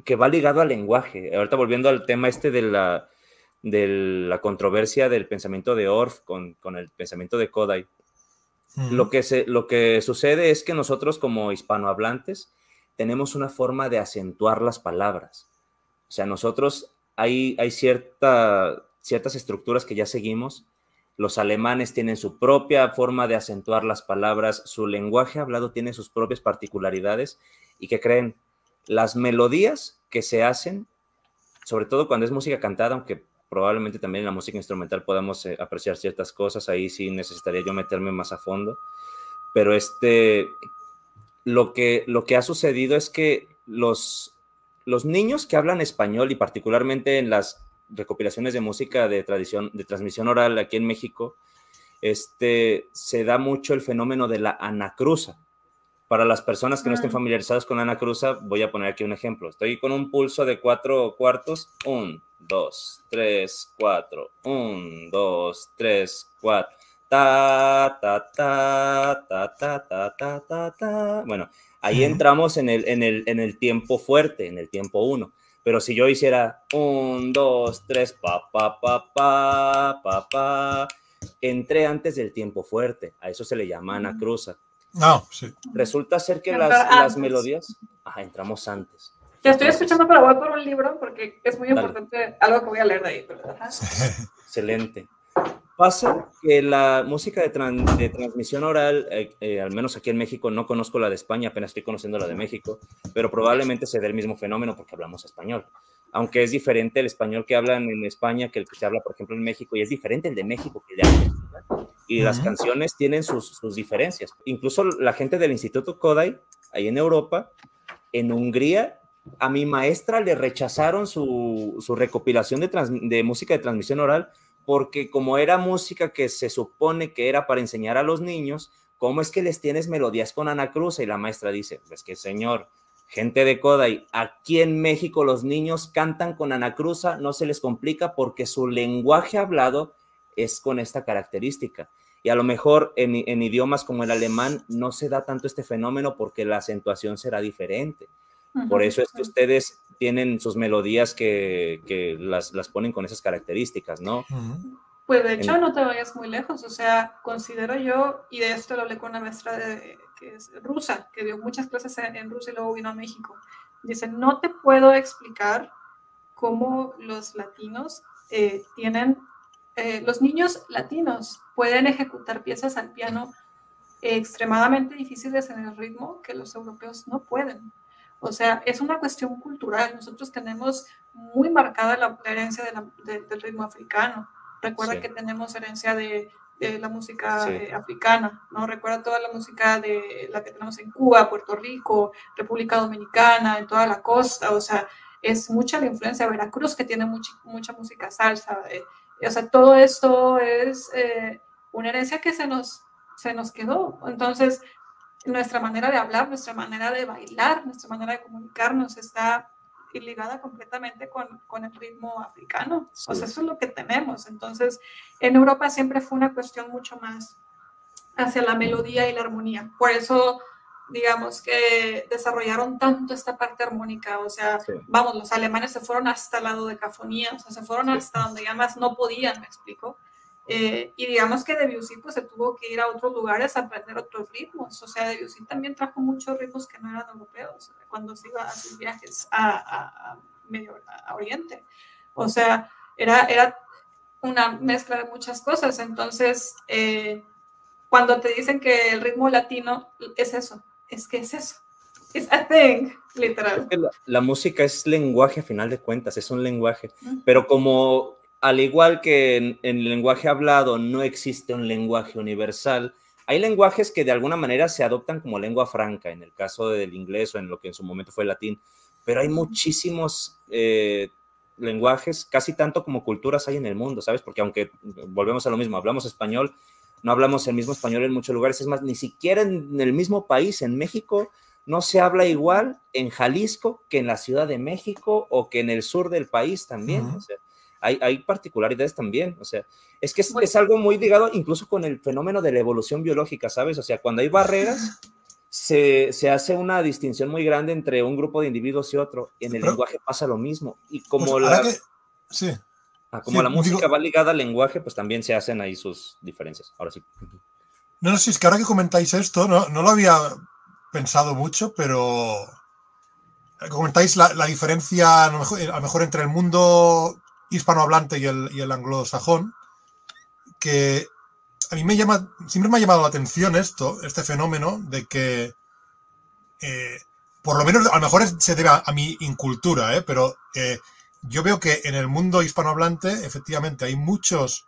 que va ligado al lenguaje. Ahorita volviendo al tema este de la, de la controversia del pensamiento de Orff con, con el pensamiento de Kodai. lo, que se, lo que sucede es que nosotros como hispanohablantes tenemos una forma de acentuar las palabras. O sea, nosotros hay, hay cierta, ciertas estructuras que ya seguimos. Los alemanes tienen su propia forma de acentuar las palabras, su lenguaje hablado tiene sus propias particularidades y que creen las melodías que se hacen, sobre todo cuando es música cantada, aunque probablemente también en la música instrumental podamos eh, apreciar ciertas cosas, ahí sí necesitaría yo meterme más a fondo, pero este, lo que, lo que ha sucedido es que los, los niños que hablan español y particularmente en las recopilaciones de música de tradición, de transmisión oral aquí en México, este, se da mucho el fenómeno de la anacruza. Para las personas que no estén familiarizadas con la anacruza, voy a poner aquí un ejemplo. Estoy con un pulso de cuatro cuartos. Un, dos, tres, cuatro. Un, dos, tres, cuatro. Ta, ta, ta, ta, ta, ta, ta, ta, ta. Bueno, ahí entramos en el, en, el, en el tiempo fuerte, en el tiempo uno. Pero si yo hiciera un, dos, tres, pa, pa, pa, pa, pa, pa, entré antes del tiempo fuerte. A eso se le llama anacruza. No, sí. Resulta ser que las, las, melodías, ajá, entramos antes. Te estoy escuchando, pero voy por un libro porque es muy importante algo que voy a leer de ahí. [LAUGHS] Excelente. Pasa que la música de, de transmisión oral, eh, eh, al menos aquí en México, no conozco la de España, apenas estoy conociendo la de México, pero probablemente se dé el mismo fenómeno porque hablamos español. Aunque es diferente el español que hablan en España que el que se habla, por ejemplo, en México, y es diferente el de México que el de Argentina y las canciones tienen sus, diferencias. Incluso la gente del Instituto Kodai, ahí en Europa, en Hungría, a mi maestra le rechazaron su, recopilación de, de música de transmisión oral porque como era música que se supone que era para enseñar a los niños, ¿cómo es que les tienes melodías con Ana Cruz? Y la maestra dice, pues que señor, gente de Kodai, aquí en México los niños cantan con Ana Cruz, no se les complica porque su lenguaje hablado es con esta característica. Y a lo mejor en, idiomas como el alemán no se da tanto este fenómeno porque la acentuación será diferente. Por eso es que ustedes tienen sus melodías que, las, ponen con esas características, ¿no? Pues de hecho no te vayas muy lejos, o sea, considero yo, y de esto lo hablé con una maestra de, que es rusa, que dio muchas clases en Rusia y luego vino a México. Dice, no te puedo explicar cómo los latinos eh, tienen eh, los niños latinos pueden ejecutar piezas al piano extremadamente difíciles en el ritmo que los europeos no pueden. O sea, es una cuestión cultural. Nosotros tenemos muy marcada la, herencia del ritmo africano. Recuerda que tenemos herencia de, la música eh, africana, ¿no? Recuerda toda la música de la que tenemos en Cuba, Puerto Rico, República Dominicana, en toda la costa. O sea, es mucha la influencia de Veracruz, que tiene mucha, mucha música salsa. Eh, o sea, todo esto es eh, una herencia que se nos, se nos quedó. Entonces, nuestra manera de hablar, nuestra manera de bailar, nuestra manera de comunicarnos está ligada completamente con, con el ritmo africano. O sea, eso es lo que tenemos. Entonces, en Europa siempre fue una cuestión mucho más hacia la melodía y la armonía. Por eso digamos, que desarrollaron tanto esta parte armónica, o sea, vamos, los alemanes se fueron hasta el lado de cafonía, o sea, se fueron hasta donde ya más no podían, me explico. Eh, y digamos que Debussy pues se tuvo que ir a otros lugares a aprender otros ritmos, o sea, Debussy también trajo muchos ritmos que no eran europeos cuando se iba a sus viajes a, Medio Oriente. O sea, era, era una mezcla de muchas cosas, entonces... Eh, cuando te dicen que el ritmo latino es eso, es que es eso. It's a thing, literal. La, música es lenguaje a final de cuentas, es un lenguaje. Pero como al igual que en, el lenguaje hablado no existe un lenguaje universal, hay lenguajes que de alguna manera se adoptan como lengua franca, en el caso del inglés o en lo que en su momento fue el latín, pero hay muchísimos eh, lenguajes, casi tanto como culturas hay en el mundo, ¿sabes? Porque aunque volvemos a lo mismo, hablamos español, no hablamos el mismo español en muchos lugares, es más, ni siquiera en el mismo país, en México, no se habla igual en Jalisco que en la Ciudad de México o que en el sur del país también. o sea, hay, hay, particularidades también. O sea, es que es, es, algo muy ligado incluso con el fenómeno de la evolución biológica, ¿sabes? O sea, cuando hay barreras, se, se, hace una distinción muy grande entre un grupo de individuos y otro. En el lenguaje pasa lo mismo. Y como pues, la, sí. Ah, como la música va ligada al lenguaje, pues también se hacen ahí sus diferencias. Ahora sí. No, no, sí, es que ahora que comentáis esto, no, no lo había pensado mucho, pero comentáis la, la diferencia a lo, mejor, a lo, mejor, entre el mundo hispanohablante y el, y el anglosajón, que a mí me llama, siempre me ha llamado la atención esto, este fenómeno de que, eh, por lo menos, a lo mejor se debe a, a mi incultura, ¿eh? pero eh, yo veo que en el mundo hispanohablante, efectivamente, hay muchos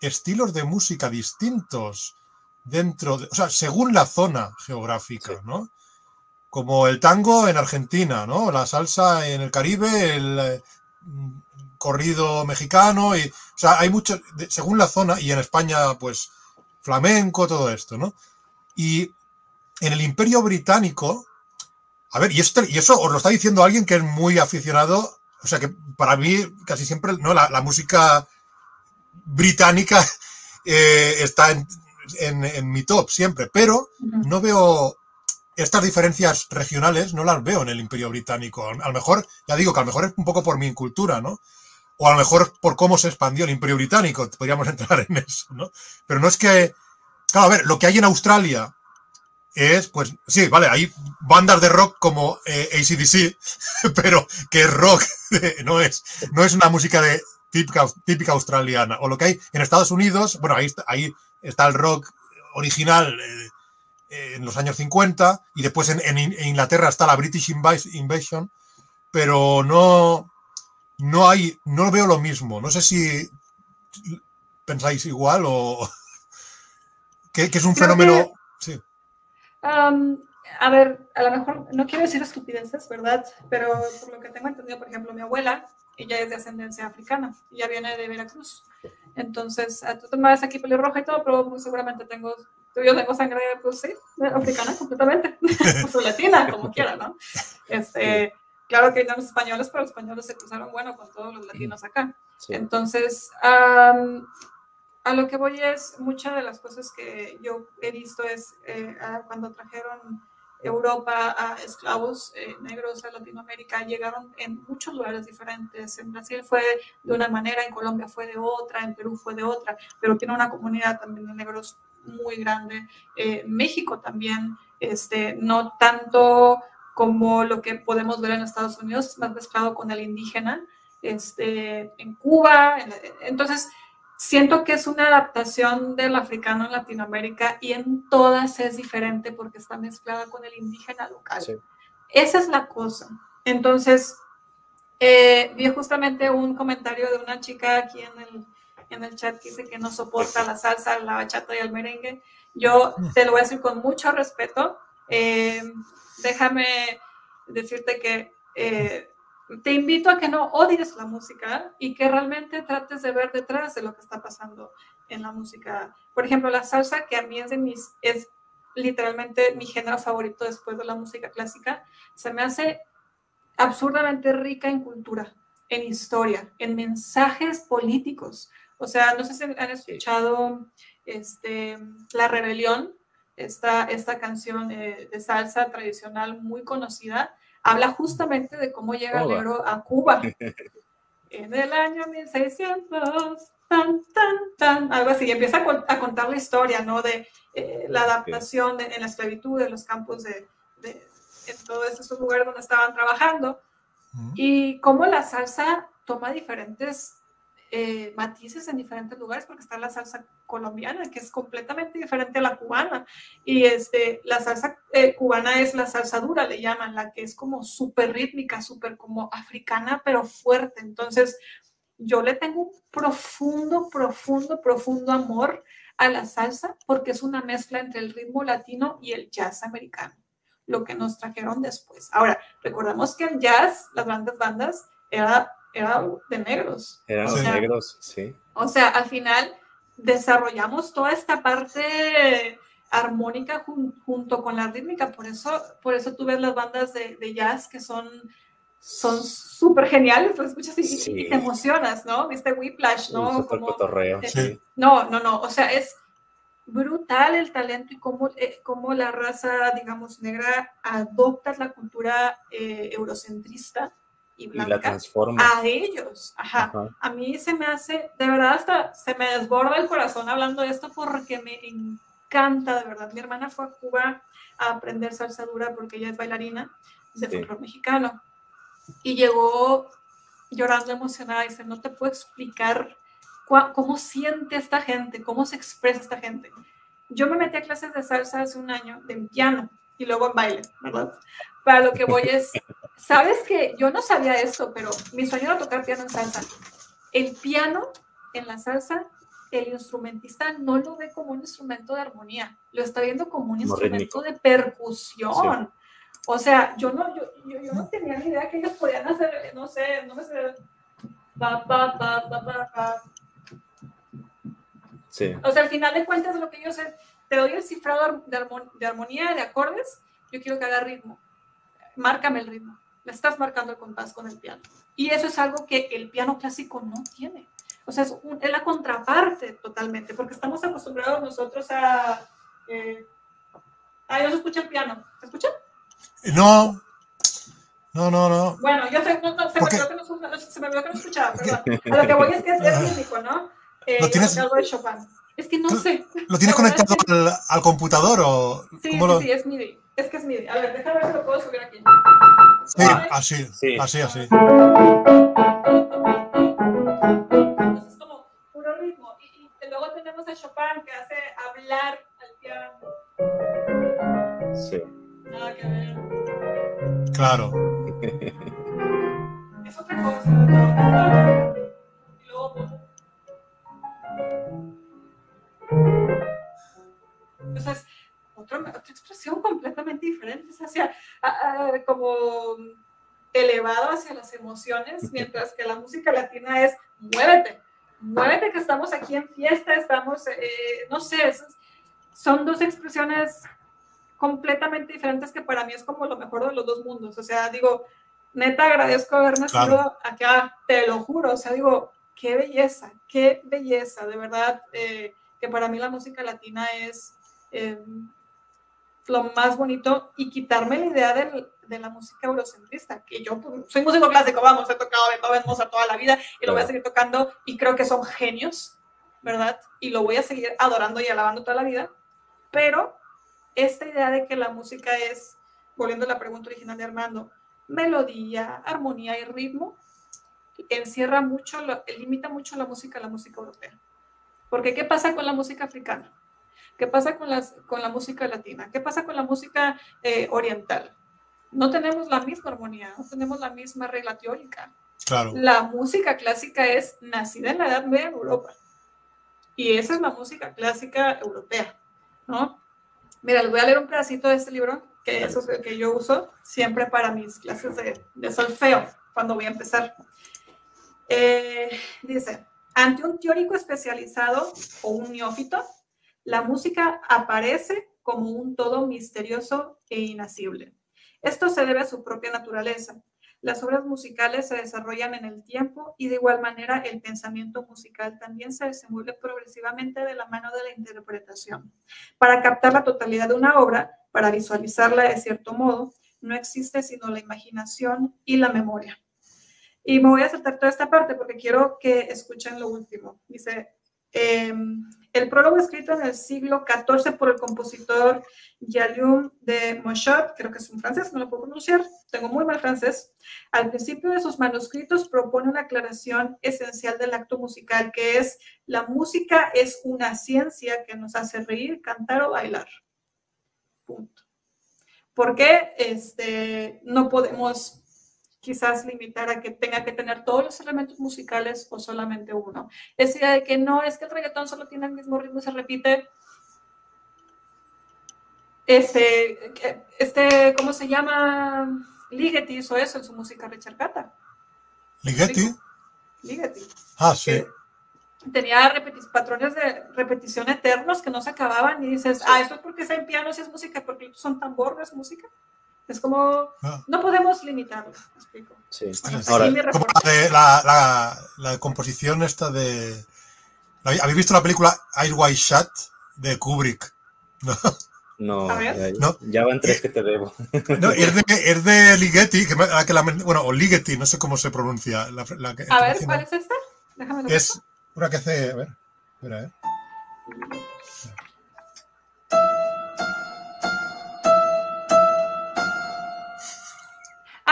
estilos de música distintos dentro de, o sea, según la zona geográfica, sí. ¿no? Como el tango en Argentina, ¿no? La salsa en el Caribe, el eh, corrido mexicano, y, o sea, hay mucho, según la zona, y en España, pues, flamenco, todo esto, ¿no? Y en el Imperio Británico, a ver, y, esto, y eso os lo está diciendo alguien que es muy aficionado, o sea, que para mí casi siempre, ¿no? La, la música británica [LAUGHS] eh, está en, en, en, mi top siempre, pero no veo estas diferencias regionales, no las veo en el Imperio Británico. A lo mejor, ya digo que a lo mejor es un poco por mi cultura, ¿no? O a lo mejor por cómo se expandió el Imperio Británico, podríamos [LAUGHS] entrar en eso, ¿no? Pero no es que, claro, a ver, lo que hay en Australia es, pues, sí, vale, hay bandas de rock como eh, ACDC, [LAUGHS] pero que es rock, [LAUGHS] no es, no es una música de típica, típica australiana. O lo que hay en Estados Unidos, bueno, ahí ahí está el rock original eh, en los años 50 y después en, en, Inglaterra está la British Invasion, pero no, no hay, no veo lo mismo. No sé si pensáis igual o [LAUGHS] que, que es un Creo fenómeno. Que, sí. um, a ver, a lo mejor no quiero decir estupideces, ¿verdad? Pero por lo que tengo entendido, por ejemplo, mi abuela, ella es de ascendencia africana, ella viene de Veracruz. Entonces, tú te mueves aquí pelirroja y todo, pero muy seguramente tengo, yo tengo sangre, pues sí, africana completamente, [LAUGHS] pues latina, como quiera, ¿no? Este, claro que los españoles, pero los españoles se cruzaron, bueno, con todos los latinos acá. Sí. Entonces, um, a lo que voy es, muchas de las cosas que yo he visto es eh, cuando trajeron Europa a esclavos eh, negros a Latinoamérica llegaron en muchos lugares diferentes. En Brasil fue de una manera, en Colombia fue de otra, en Perú fue de otra, pero tiene una comunidad también de negros muy grande. Eh, México también, este, no tanto como lo que podemos ver en Estados Unidos, más mezclado con el indígena, este, en Cuba. En, entonces, siento que es una adaptación del africano en Latinoamérica y en todas es diferente porque está mezclada con el indígena local. Sí. Esa es la cosa. Entonces, eh, vi justamente un comentario de una chica aquí en el, en el chat que dice que no soporta la salsa, la bachata y el merengue. Yo [LAUGHS] te lo voy a decir con mucho respeto. Eh, déjame decirte que eh, te invito a que no odies la música y que realmente trates de ver detrás de lo que está pasando en la música. Por ejemplo, la salsa, que a mí es de mis, es literalmente mi género favorito después de la música clásica, se me hace absurdamente rica en cultura, en historia, en mensajes políticos. O sea, no sé si han escuchado este, La Rebelión, esta, esta canción eh, de salsa tradicional muy conocida, habla justamente de cómo llega el negro a Cuba. [LAUGHS] en el año 1600, tan, tan, tan, algo así. Y empieza a, a, contar la historia, ¿no? De eh, la adaptación de, en la esclavitud, de los campos de, de, en todos esos lugares donde estaban trabajando. Uh -huh. Y cómo la salsa toma diferentes eh, matices en diferentes lugares porque está la salsa colombiana, que es completamente diferente a la cubana. Y este, la salsa eh, cubana es la salsa dura, le llaman, la que es como súper rítmica, súper como africana, pero fuerte. Entonces, yo le tengo un profundo, profundo, profundo amor a la salsa porque es una mezcla entre el ritmo latino y el jazz americano, lo que nos trajeron después. Ahora, recordamos que el jazz, las grandes bandas, era era de negros. Eran los negros, sí. O sea, al final desarrollamos toda esta parte armónica junto con la rítmica, por eso, por eso tú ves las bandas de, jazz que son son súper geniales, lo escuchas y, te emocionas, ¿no? Viste Whiplash, ¿no? Como, sí. No, no, no, o sea, es brutal el talento y cómo, eh, cómo la raza, digamos, negra adopta la cultura eh, eurocentrista y blanca transforma. a ellos. Ajá. A mí se me hace, de verdad, hasta se me desborda el corazón hablando de esto porque me encanta, de verdad. Mi hermana fue a Cuba a aprender salsa dura porque ella es bailarina de sí. mexicano y llegó llorando emocionada y dice, no te puedo explicar cómo siente esta gente, cómo se expresa esta gente. Yo me metí a clases de salsa hace un año, de piano y luego en baile, ¿verdad? Para lo que voy es, [LAUGHS] sabes que yo no sabía esto, pero mi sueño era tocar piano en salsa. El piano en la salsa, el instrumentista no lo ve como un instrumento de armonía, lo está viendo como un instrumento de percusión. O sea, yo no, yo, yo, no tenía ni idea que ellos podían hacer, no sé, no me sé, pa, pa, pa, pa, pa, Sí. O sea, al final de cuentas, lo que yo sé, te doy el cifrado de, armonía, de acordes, yo quiero que haga ritmo. Márcame el ritmo. Le estás marcando el compás con el piano. Y eso es algo que el piano clásico no tiene. O sea, es, la contraparte totalmente, porque estamos acostumbrados nosotros a... Eh, ah, no se escucha el piano. ¿Se escucha? No. No, no, no. Bueno, yo sé, no, no, se, me olvidó que no, se me olvidó que no escuchaba, perdón. A lo que voy es que es rítmico, ¿no? Eh, ¿Lo tienes? Algo de Chopin. Es que no sé. ¿Lo tienes conectado al, al, computador o...? Sí, sí, sí, es MIDI. Es que es MIDI. A ver, déjame ver si lo puedo subir aquí. Sí, así, sí. así, así. Es como puro ritmo. Y, y, luego tenemos a Chopin que hace hablar al piano. Sí. Nada que ver. Claro. Es otra cosa. Y otra, otra expresión [LAUGHS] completamente diferente, hacia, como elevado hacia las emociones, mientras que la música latina es muévete, muévete que estamos aquí en fiesta, estamos, eh, no sé, son dos expresiones completamente diferentes que para mí es como lo mejor de los dos mundos. O sea, digo, neta agradezco haber nacido acá, te lo juro, o sea, digo, qué belleza, qué belleza, de verdad, eh, que para mí la música latina es eh, lo más bonito y quitarme la idea de, de la música eurocentrista, que yo pues, soy músico clásico, vamos, he tocado Beethoven, Mozart toda la vida y lo voy a seguir tocando y creo que son genios, ¿verdad? Y lo voy a seguir adorando y alabando toda la vida, pero esta idea de que la música es, volviendo a la pregunta original de Armando, melodía, armonía y ritmo, encierra mucho, limita mucho la música a la música europea. Porque ¿qué pasa con la música africana? ¿Qué pasa con, las, con la música latina? ¿Qué pasa con la música eh, oriental? No tenemos la misma armonía, no tenemos la misma regla teórica. Claro. La música clásica es nacida en la Edad Media en Europa. Y esa es la música clásica europea, ¿no? Mira, les voy a leer un pedacito de este libro, que es el que yo uso siempre para mis clases de, de solfeo, cuando voy a empezar. Eh, dice, ante un teórico especializado o un neófito, la música aparece como un todo misterioso e inacible. Esto se debe a su propia naturaleza. Las obras musicales se desarrollan en el tiempo y de igual manera el pensamiento musical también se desenvuelve progresivamente de la mano de la interpretación. Para captar la totalidad de una obra, para visualizarla de cierto modo, no existe sino la imaginación y la memoria. Y me voy a saltar toda esta parte porque quiero que escuchen lo último. Dice, em, El prólogo escrito en el siglo XIV por el compositor Guillaume de Montchot, creo que es un francés, no lo puedo pronunciar, tengo muy mal francés. Al principio de sus manuscritos propone una aclaración esencial del acto musical, que es la música es una ciencia que nos hace reír, cantar o bailar. Punto. ¿Por qué este, no podemos quizás limitar a que tenga que tener todos los elementos musicales o solamente uno. Esa idea de que no, es que el reggaetón solo tiene el mismo ritmo y se repite. Este, este, ¿cómo se llama? Ligeti hizo eso en su música Richard Cata. ¿Ligeti? Ligeti. Ah, sí. tenía patrones de repetición eternos que no se acababan y dices, ah, esto es porque es en piano, si es música, porque son tambores, música. Es como, ah. no podemos limitarlo, explico. Sí. Ahora, la, la, composición esta de... ¿Habéis visto la película Air White Shut de Kubrick? [LAUGHS] No. No, ya, van tres que te debo. [LAUGHS] No, es de, es de Ligeti, que, que la, bueno, o Ligeti, no sé cómo se pronuncia. a ver, ¿cuál es esta? Déjame Es una que hace, a ver, espera, eh.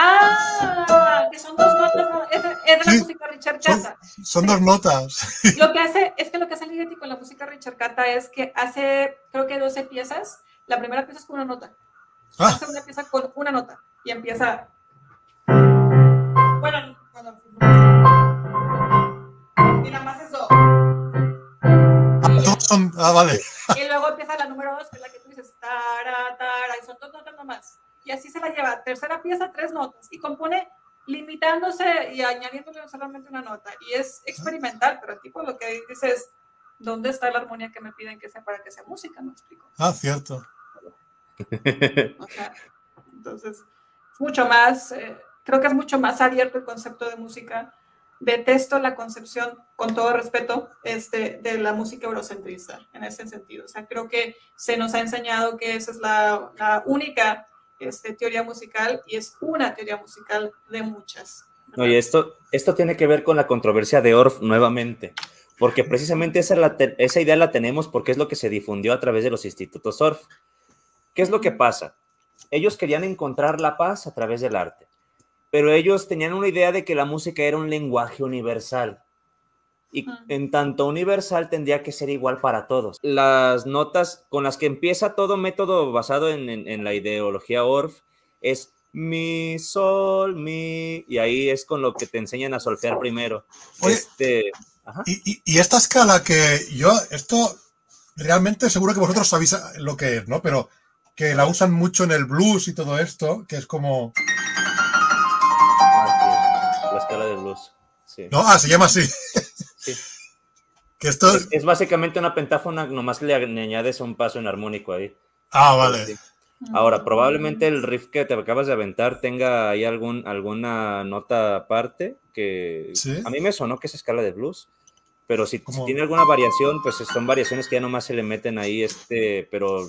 Ah, que son dos notas, no, es, es de la música Richard Cata. Son, dos notas. [LAUGHS] Lo que hace, es que lo que hace Ligeti con la música Richard Cata es que hace, creo que 12 piezas. La primera pieza es con una nota. Ah. Hace una pieza con una nota y empieza. Bueno, cuando. Y la más es do. Ah, vale. Y luego empieza la número dos, que es la que tú dices, tara, tara, y son dos notas nomás y así se la lleva. Tercera pieza, tres notas y compone limitándose y añadiéndole solamente una nota. Y es experimental, pero tipo lo que dice es, ¿dónde está la armonía que me piden que sea para que sea música? ¿Me explico? Ah, cierto. [LAUGHS] entonces, es mucho más, eh, creo que es mucho más abierto el concepto de música. Detesto la concepción, con todo respeto, este, de la música eurocentrista, en ese sentido. O sea, creo que se nos ha enseñado que esa es la, la única este, teoría musical y es una teoría musical de muchas. Oye, esto, esto tiene que ver con la controversia de Orff nuevamente, porque precisamente esa, esa idea la tenemos porque es lo que se difundió a través de los institutos Orff. ¿Qué es lo que pasa? Ellos querían encontrar la paz a través del arte, pero ellos tenían una idea de que la música era un lenguaje universal y en tanto universal tendría que ser igual para todos. Las notas con las que empieza todo método basado en, la ideología Orff es mi, sol, mi, y ahí es con lo que te enseñan a solfear primero. este, Y, esta escala que yo, esto realmente seguro que vosotros sabéis lo que es, ¿no? Pero que la usan mucho en el blues y todo esto, que es como... Ah, la escala de blues. No, ah, se llama así. [LAUGHS] Que esto... Es, básicamente una pentáfona, nomás le, añades un paso en armónico ahí. Ah, vale. Ahora, probablemente el riff que te acabas de aventar tenga ahí algún, alguna nota aparte que a mí me sonó que es escala de blues, pero si, tiene alguna variación, pues son variaciones que ya nomás se le meten ahí, este, pero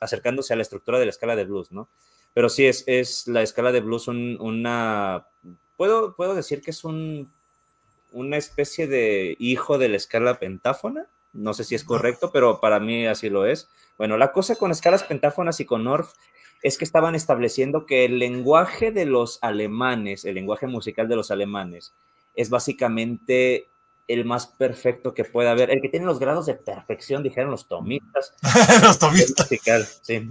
acercándose a la estructura de la escala de blues, ¿no? Pero sí es, es la escala de blues una... Puedo, puedo decir que es un una especie de hijo de la escala pentáfona. No sé si es correcto, pero para mí así lo es. Bueno, la cosa con escalas pentáfonas y con Orff es que estaban estableciendo que el lenguaje de los alemanes, el lenguaje musical de los alemanes, es básicamente el más perfecto que puede haber, el que tiene los grados de perfección, dijeron los tomistas. [LAUGHS] los tomistas. sí.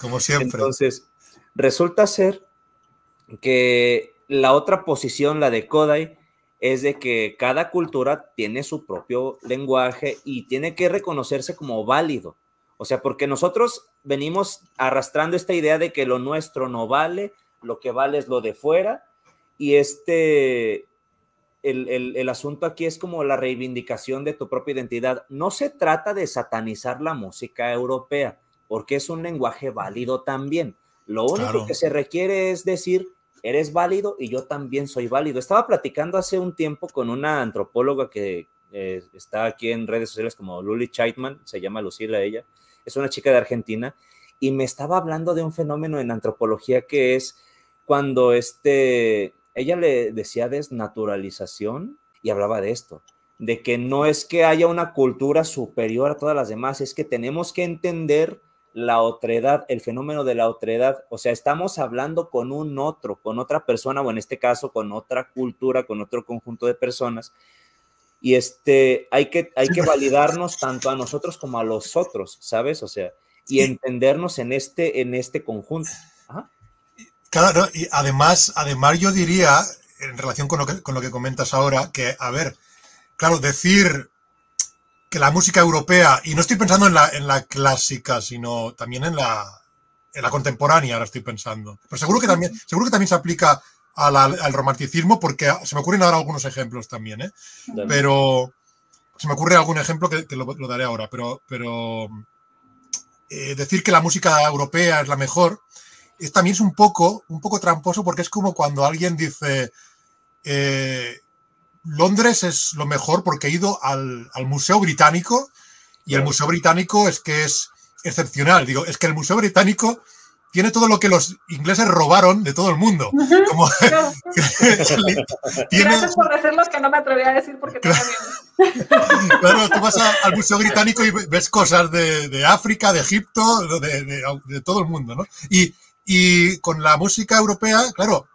Como siempre. Entonces, resulta ser que la otra posición, la de Kodai, es de que cada cultura tiene su propio lenguaje y tiene que reconocerse como válido. O sea, porque nosotros venimos arrastrando esta idea de que lo nuestro no vale, lo que vale es lo de fuera, y este, el, el, asunto aquí es como la reivindicación de tu propia identidad. No se trata de satanizar la música europea, porque es un lenguaje válido también. Lo único que se requiere es decir, eres válido y yo también soy válido. Estaba platicando hace un tiempo con una antropóloga que eh, está aquí en redes sociales como Luli Chaitman, se llama Lucila ella, es una chica de Argentina, y me estaba hablando de un fenómeno en antropología que es cuando este, ella le decía desnaturalización y hablaba de esto. de que no es que haya una cultura superior a todas las demás, es que tenemos que entender la otredad, el fenómeno de la otredad. O sea, estamos hablando con un otro, con otra persona, o en este caso con otra cultura, con otro conjunto de personas. Y este, hay que, hay que validarnos tanto a nosotros como a los otros, ¿sabes? O sea, y entendernos en este, en este conjunto. Claro, y además, además yo diría, en relación con lo, que, con lo que comentas ahora, que, a ver, claro, decir que la música europea, y no estoy pensando en la, en la clásica, sino también en la, en la contemporánea, ahora estoy pensando. Pero seguro que también, seguro que también se aplica al romanticismo, porque se me ocurren ahora algunos ejemplos también, ¿eh? Pero se me ocurre algún ejemplo que, lo, daré ahora, pero, pero eh, decir que la música europea es la mejor es, también es un poco, un poco tramposo porque es como cuando alguien dice eh, Londres es lo mejor porque he ido al, Museo Británico y el Museo Británico es que es excepcional. Digo, es que el Museo Británico tiene todo lo que los ingleses robaron de todo el mundo. Como, [LAUGHS] [LAUGHS] Gracias por decirlo que no me atreví a decir porque claro, [LAUGHS] claro, tú vas al Museo Británico y ves cosas de, África, de Egipto, de, todo el mundo, ¿no? Y, y con la música europea, claro,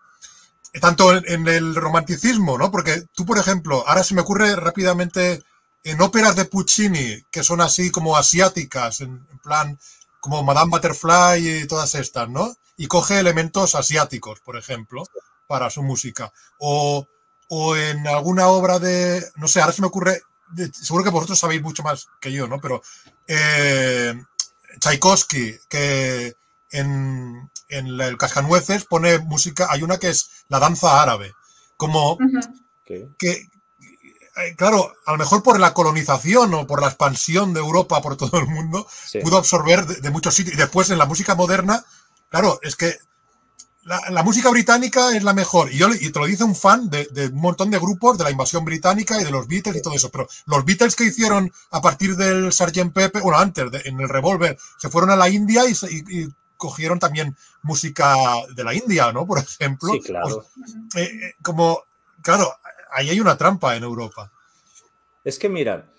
tanto en, el romanticismo, ¿no? Porque tú, por ejemplo, ahora se me ocurre rápidamente en óperas de Puccini, que son así como asiáticas, en, plan como Madame Butterfly y todas estas, ¿no? Y coge elementos asiáticos, por ejemplo, para su música. O, o en alguna obra de, no sé, ahora se me ocurre, seguro que vosotros sabéis mucho más que yo, ¿no? Pero eh, Tchaikovsky, que en, el Cascanueces pone música, hay una que es la danza árabe, como que, eh, claro, a lo mejor por la colonización o por la expansión de Europa por todo el mundo, pudo absorber de, muchos sitios. Y después en la música moderna, claro, es que la, música británica es la mejor. Y, yo, y te lo dice un fan de, un montón de grupos de la invasión británica y de los Beatles y todo eso. Pero los Beatles que hicieron a partir del Sgt. Pepper, bueno, antes, en el Revolver, se fueron a la India y, y cogieron también música de la India, ¿no? Por ejemplo. Sí, claro. Eh, eh, como, claro, ahí hay una trampa en Europa. Es que mira,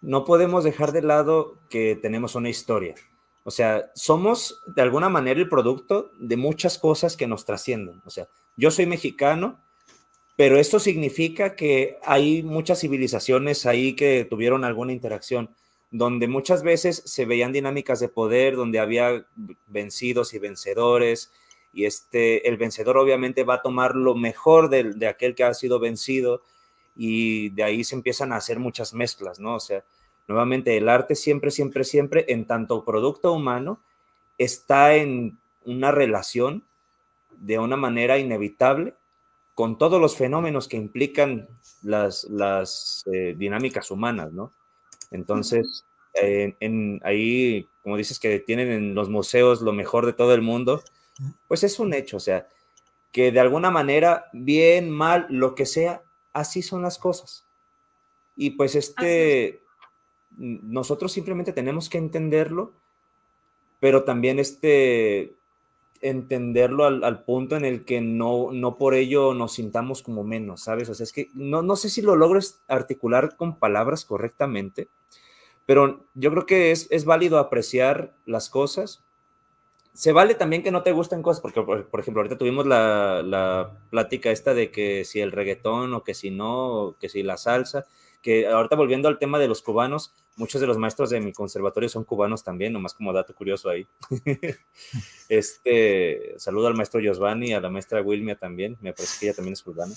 no podemos dejar de lado que tenemos una historia. O sea, somos de alguna manera el producto de muchas cosas que nos trascienden. O sea, yo soy mexicano, pero esto significa que hay muchas civilizaciones ahí que tuvieron alguna interacción donde muchas veces se veían dinámicas de poder, donde había vencidos y vencedores, y este, el vencedor obviamente va a tomar lo mejor de, de, aquel que ha sido vencido, y de ahí se empiezan a hacer muchas mezclas, ¿no? O sea, nuevamente el arte siempre, siempre, siempre, en tanto producto humano, está en una relación de una manera inevitable con todos los fenómenos que implican las, las eh, dinámicas humanas, ¿no? Entonces, en, ahí, como dices, que tienen en los museos lo mejor de todo el mundo, pues es un hecho, o sea, que de alguna manera, bien, mal, lo que sea, así son las cosas. Y pues este, nosotros simplemente tenemos que entenderlo, pero también este, entenderlo al, punto en el que no, no por ello nos sintamos como menos, ¿sabes? O sea, es que no, no sé si lo logro articular con palabras correctamente, pero yo creo que es, es válido apreciar las cosas. Se vale también que no te gusten cosas, porque por, ejemplo, ahorita tuvimos la, la, plática esta de que si el reggaetón o que si no, o que si la salsa, que ahorita volviendo al tema de los cubanos, muchos de los maestros de mi conservatorio son cubanos también, nomás como dato curioso ahí. [LAUGHS] este, saludo al maestro Giovanni, a la maestra Wilmia también, me parece que ella también es cubana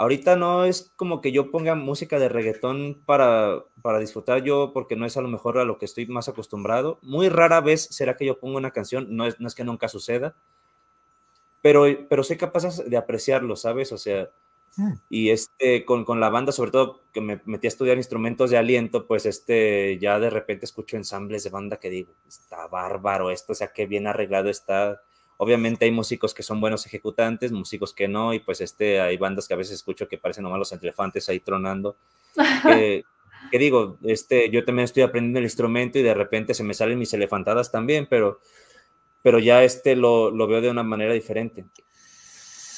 ahorita no es como que yo ponga música de reggaetón para, para disfrutar yo, porque no es a lo mejor a lo que estoy más acostumbrado. Muy rara vez será que yo ponga una canción, no es, no es que nunca suceda, pero, pero soy capaz de apreciarlo, ¿sabes? O sea. Y este, con, con, la banda, sobre todo que me metí a estudiar instrumentos de aliento, pues este, ya de repente escucho ensambles de banda que digo, está bárbaro esto, o sea, qué bien arreglado está Obviamente hay músicos que son buenos ejecutantes, músicos que no, y pues este, hay bandas que a veces escucho que parecen nomás los elefantes ahí tronando. [LAUGHS] Que, digo, este, yo también estoy aprendiendo el instrumento y de repente se me salen mis elefantadas también, pero, pero ya este lo, lo veo de una manera diferente.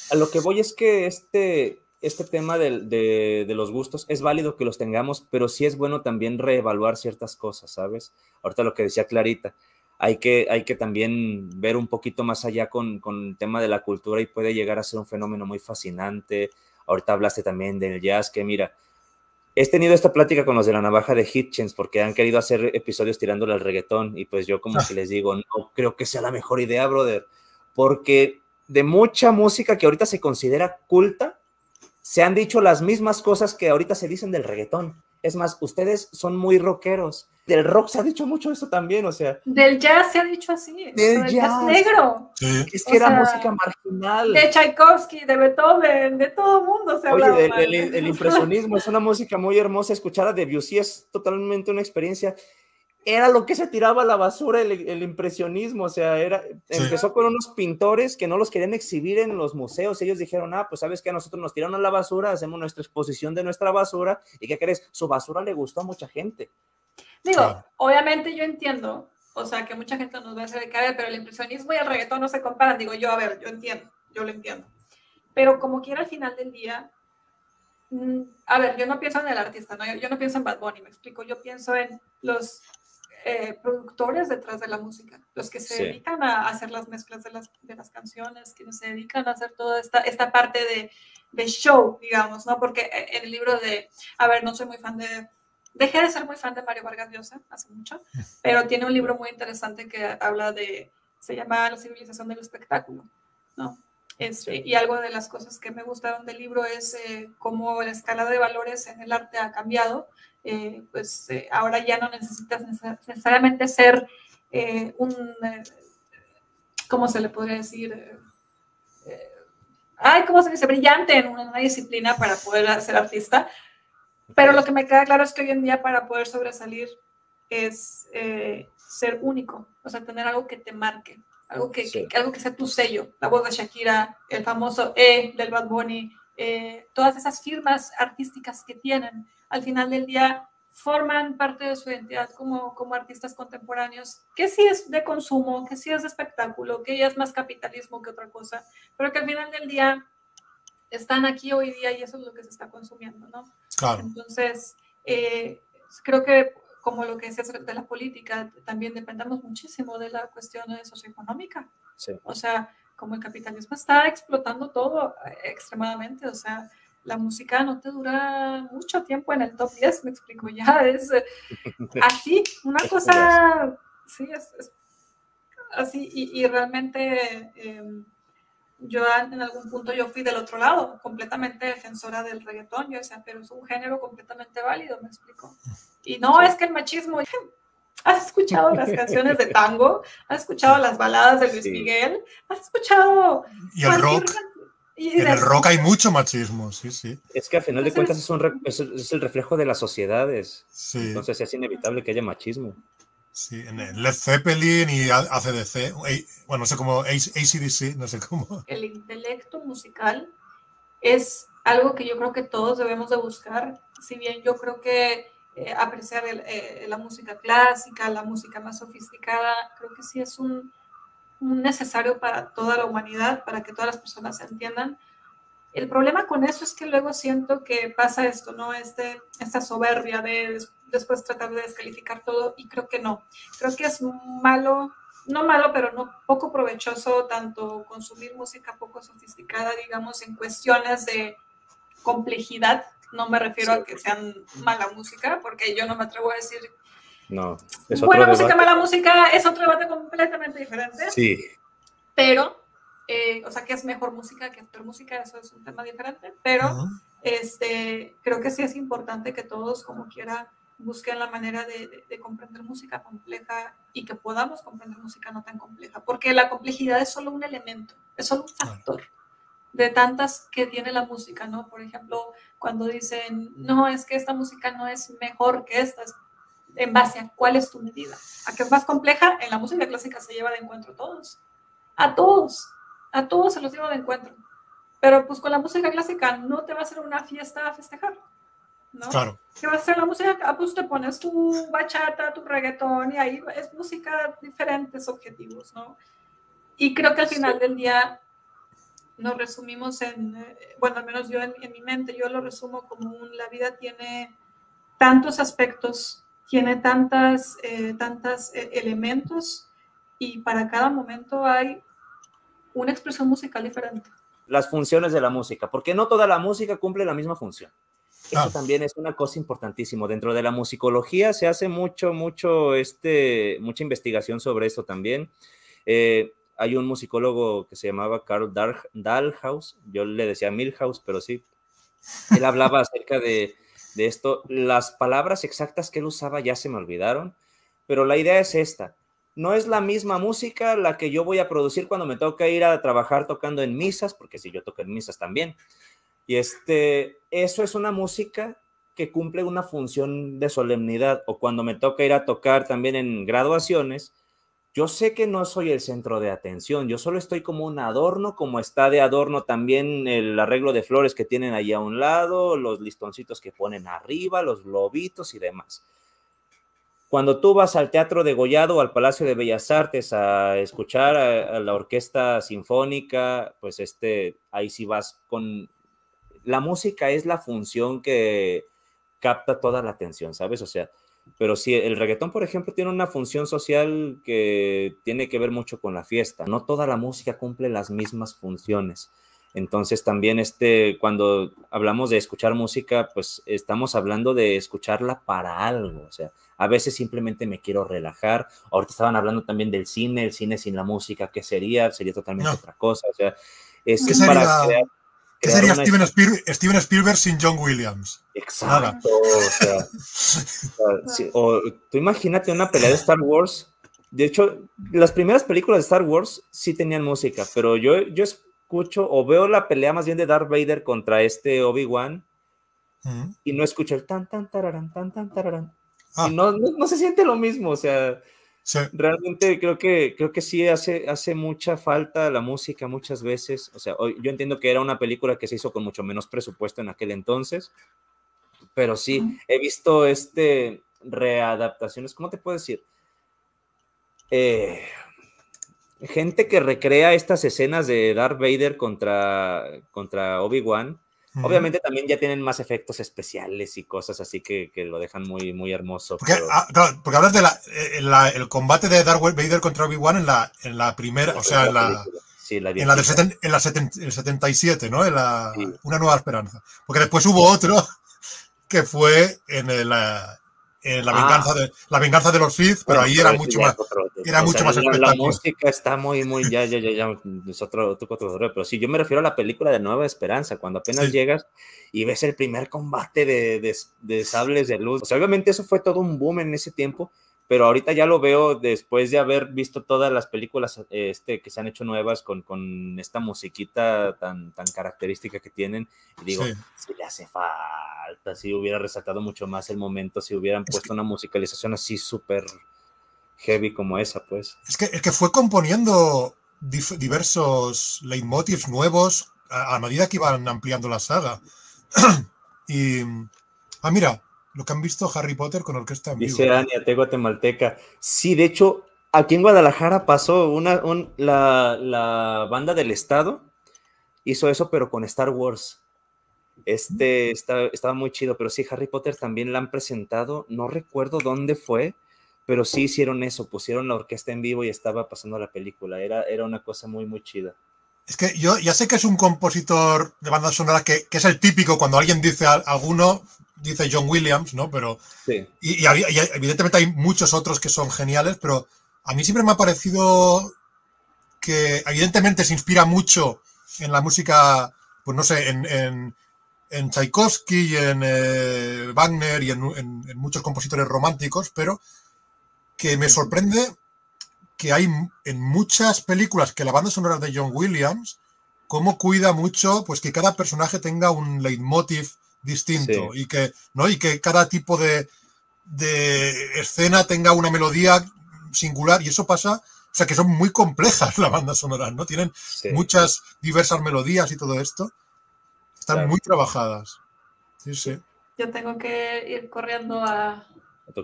A lo que voy es que este, este tema de, los gustos es válido que los tengamos, pero sí es bueno también reevaluar ciertas cosas, ¿sabes? Ahorita lo que decía Clarita, hay que, hay que también ver un poquito más allá con, con el tema de la cultura y puede llegar a ser un fenómeno muy fascinante. Ahorita hablaste también del jazz, que mira, he tenido esta plática con los de la navaja de Hitchens porque han querido hacer episodios tirándole al reggaetón y pues yo como que les digo, no creo que sea la mejor idea, brother, porque de mucha música que ahorita se considera culta, se han dicho las mismas cosas que ahorita se dicen del reggaetón. Es más, ustedes son muy rockeros. Del rock se ha dicho mucho eso también, o sea. Del jazz se ha dicho así. Del jazz. negro. Es que era música marginal. De Tchaikovsky, de Beethoven, de todo el mundo se habla. Oye, el, impresionismo es una música muy hermosa. Escuchar a Debussy es totalmente una experiencia era lo que se tiraba a la basura el, impresionismo, o sea, era, empezó con unos pintores que no los querían exhibir en los museos, ellos dijeron, ah, pues sabes que a nosotros nos tiraron a la basura, hacemos nuestra exposición de nuestra basura, y ¿qué crees? Su basura le gustó a mucha gente. Digo, obviamente yo entiendo, o sea, que mucha gente nos va a hacer de cara, pero el impresionismo y el reggaetón no se comparan, digo yo, a ver, yo entiendo, yo lo entiendo, pero como quiera al final del día, mm, a ver, yo no pienso en el artista, ¿no? yo no pienso en Bad Bunny, me explico, yo pienso en los eh, productores detrás de la música, los que se dedican a hacer las mezclas de las, de las canciones, quienes se dedican a hacer toda esta, esta parte de, de, show, digamos, ¿no? Porque eh, en el libro de, a ver, no soy muy fan de, dejé de ser muy fan de Mario Vargas Llosa hace mucho, [LAUGHS] pero tiene un libro muy interesante que habla de, se llama La civilización del espectáculo, ¿no? Este, y algo de las cosas que me gustaron del libro es eh, cómo la escala de valores en el arte ha cambiado eh, pues eh, ahora ya no necesitas necesariamente ser eh, un, ¿cómo se le podría decir? ay, ¿cómo se dice? Brillante en una, disciplina para poder ser artista. Pero lo que me queda claro es que hoy en día para poder sobresalir es ser único, o sea, tener algo que te marque, algo que, algo que sea tu sello. La voz de Shakira, el famoso E del Bad Bunny, todas esas firmas artísticas que tienen al final del día forman parte de su identidad como, como artistas contemporáneos, que sí es de consumo, que sí es de espectáculo, que ya es más capitalismo que otra cosa, pero que al final del día están aquí hoy día y eso es lo que se está consumiendo, ¿no? Claro. Entonces, eh, creo que como lo que decías de la política, también dependemos muchísimo de la cuestión socioeconómica. Sí. O sea, como el capitalismo está explotando todo eh, extremadamente, o sea, la música no te dura mucho tiempo en el top 10, me explico ya, [LAUGHS] es eh, así, una cosa, sí, es, así, y, realmente em, yo en algún punto yo fui del otro lado, completamente defensora del reggaetón, yo decía, pero es un género completamente válido, me explico. Y no es que el machismo, [LAUGHS] ¿has escuchado las canciones de tango? ¿Has escuchado las baladas de Luis Miguel? ¿Has escuchado... ¿Y el rock? En el rock hay mucho machismo, sí, sí. Es que al final de cuentas es, es, el reflejo de las sociedades. Sí. Entonces es inevitable que haya machismo. Sí, en Led Zeppelin y ACDC, bueno, no sé cómo, ACDC, no sé cómo. El intelecto musical es algo que yo creo que todos debemos de buscar, si bien yo creo que eh, apreciar eh, la música clásica, la música más sofisticada, creo que sí es un necesario para toda la humanidad, para que todas las personas se entiendan. El problema con eso es que luego siento que pasa esto, ¿no? Este, esta soberbia de después tratar de descalificar todo y creo que no. Creo que es malo, no malo, pero no poco provechoso tanto consumir música poco sofisticada, digamos, en cuestiones de complejidad. No me refiero a que sean mala música, porque yo no me atrevo a decir no. Es Buena música, mala música es otro debate completamente diferente. Sí. Pero, eh, o sea, que es mejor música que peor música, eso es un tema diferente. Pero este, creo que sí es importante que todos, como quiera, busquen la manera de, de, comprender música compleja y que podamos comprender música no tan compleja. Porque la complejidad es solo un elemento, es solo un factor. de tantas que tiene la música, ¿no? Por ejemplo, cuando dicen, no, es que esta música no es mejor que esta, en base a cuál es tu medida. A qué es más compleja, en la música clásica se lleva de encuentro a todos. A todos, a todos se los lleva de encuentro. Pero pues con la música clásica no te va a hacer una fiesta a festejar. ¿no? Claro. ¿Qué va a ser la música? Ah, pues te pones tu bachata, tu reggaetón y ahí es música diferentes objetivos, ¿no? Y creo que al final del día nos resumimos en, eh, bueno, al menos yo en, mi mente, yo lo resumo como un, la vida tiene tantos aspectos, tiene tantas, eh, tantos eh, elementos y para cada momento hay una expresión musical diferente. Las funciones de la música, porque no toda la música cumple la misma función. Eso ah. también es una cosa importantísima. Dentro de la musicología se hace mucho, mucho, este, mucha investigación sobre esto también. Eh, hay un musicólogo que se llamaba Carl Dahlhaus, yo le decía Milhaus, pero sí, él hablaba acerca de, de esto. Las palabras exactas que él usaba ya se me olvidaron, pero la idea es esta no es la misma música la que yo voy a producir cuando me toca ir a trabajar tocando en misas, porque si yo toco en misas también. Y este, eso es una música que cumple una función de solemnidad, o cuando me toca ir a tocar también en graduaciones, yo sé que no soy el centro de atención, yo solo estoy como un adorno, como está de adorno también el arreglo de flores que tienen ahí a un lado, los listoncitos que ponen arriba, los globitos y demás. Cuando tú vas al Teatro de Gollado o al Palacio de Bellas Artes a escuchar a, la orquesta sinfónica, pues este, ahí sí vas con... La música es la función que capta toda la atención, ¿sabes? O sea, pero sí, el reggaetón, por ejemplo, tiene una función social que tiene que ver mucho con la fiesta. No toda la música cumple las mismas funciones. Entonces también este, cuando hablamos de escuchar música, pues estamos hablando de escucharla para algo. O sea, a veces simplemente me quiero relajar. Ahorita estaban hablando también del cine, el cine sin la música, ¿qué sería? Sería totalmente otra cosa. O sea, es ¿Qué sería, para crear, ¿qué sería Steven, Spielberg, Spielberg, sin John Williams? Exacto. O sea, [LAUGHS] o, tú imagínate una pelea de Star Wars. De hecho, las primeras películas de Star Wars sí tenían música, pero yo, yo escucho o veo la pelea más bien de Darth Vader contra este Obi-Wan y no escucho el tan, tan, tararán, tan, tan, tararán. Ah. no, no, se siente lo mismo, o sea, realmente creo que, creo que sí hace, hace mucha falta la música muchas veces, o sea, yo entiendo que era una película que se hizo con mucho menos presupuesto en aquel entonces, pero sí, he visto este readaptaciones, ¿cómo te puedo decir? Eh, gente que recrea estas escenas de Darth Vader contra, contra Obi-Wan, Obviamente también ya tienen más efectos especiales y cosas así que, que lo dejan muy, muy hermoso. Porque, ah, porque hablas del de eh, el combate de Darth Vader contra Obi-Wan en la, en la primera, o sea, en la, sí, la, en la, del en la el 77, ¿no? En la, Una Nueva Esperanza. Porque después hubo otro [LAUGHS] que fue en el, eh, la, ah. venganza de, la venganza de los Sith, pero ahí era mucho más, era mucho más La música está muy, muy, ya, ya, ya, ya, es otro, otro, pero sí, yo me refiero a la película de Nueva Esperanza, cuando apenas llegas y ves el primer combate de, de, de sables de luz. O sea, obviamente eso fue todo un boom en ese tiempo, pero ahorita ya lo veo después de haber visto todas las películas este, que se han hecho nuevas con, con esta musiquita tan, tan característica que tienen, y digo, si le hace falta, si hubiera resaltado mucho más el momento, si hubieran puesto una musicalización así súper heavy como esa, pues. Es que, es que fue componiendo diversos leitmotivs nuevos a, a medida que iban ampliando la saga. [CLEARS THROAT] y, ah, mira, lo que han visto Harry Potter con orquesta en vivo. Dice Ania, Tego Guatemalteca. Sí, de hecho, aquí en Guadalajara pasó una, la, banda del Estado, hizo eso, pero con Star Wars. Este estaba muy chido, pero sí, Harry Potter también la han presentado. No recuerdo dónde fue, pero sí hicieron eso, pusieron la orquesta en vivo y estaba pasando la película. Era, era una cosa muy, muy chida. Es que yo ya sé que es un compositor de banda sonora que, que es el típico, cuando alguien dice a, alguno, dice John Williams, ¿no? Pero. Y, evidentemente hay muchos otros que son geniales, pero a mí siempre me ha parecido que evidentemente se inspira mucho en la música, pues no sé, en, en, Tchaikovsky y en eh, Wagner y en, en, muchos compositores románticos, pero que me sorprende que hay en muchas películas que la banda sonora de John Williams, cómo cuida mucho, pues que cada personaje tenga un leitmotiv distinto y, que, ¿no? y que cada tipo de, escena tenga una melodía singular y eso pasa, o sea que son muy complejas [LAUGHS] las bandas sonoras, ¿no? Tienen muchas diversas melodías y todo esto. Están muy trabajadas. Sí, sí. Yo tengo que ir corriendo a,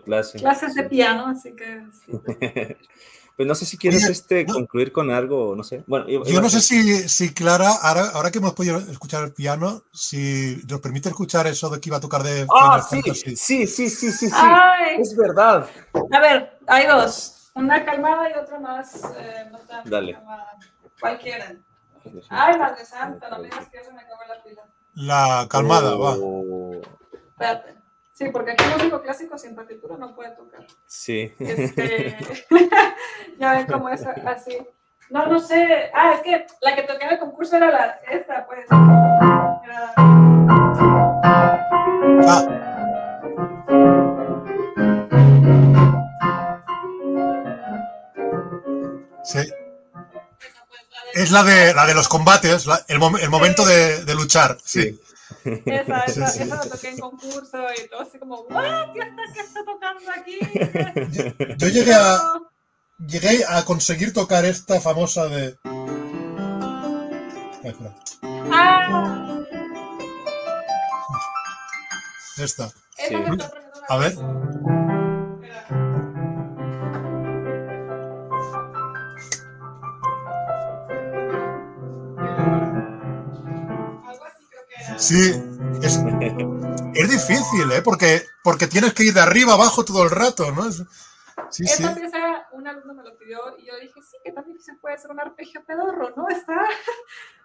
clase. Clases de piano, así que... [LAUGHS] pues no sé si quieres este, concluir con algo, no sé. Bueno, yo no sé si, si Clara, ahora, ahora que hemos podido escuchar el piano, si nos permite escuchar eso de que iba a tocar de ah, sí, sí, sí, sí, sí, sí, es verdad. A ver, hay dos, una calmada y otra más eh, no tan Dale. calmada. Cualquiera. Ay, madre santa, no me digas que se me acabó la pila. La calmada, va. Oh. Espérate. Sí, porque aquí músico clásico sin partitura no puede tocar. Sí. Este, [LAUGHS] [LAUGHS] ya ven cómo es así. No, no sé. Ah, es que la que toqué en el concurso era la esta, pues. Era... Ah. Sí. Es la de, la de los combates, el, el, momento de, de, luchar. Sí. Esa, [LAUGHS] esa, esa la toqué en concurso y todo así como, ¿what? ¿Qué está, qué está tocando aquí? Yo, llegué a, llegué a conseguir tocar esta famosa de. Ah. Esta. Sí. A ver. Sí, es, es difícil, ¿eh? Porque, porque tienes que ir de arriba abajo todo el rato, ¿no? Sí, Esa sí. pieza un alumno me lo pidió y yo dije, sí, que también se puede hacer un arpegio pedorro, ¿no? Está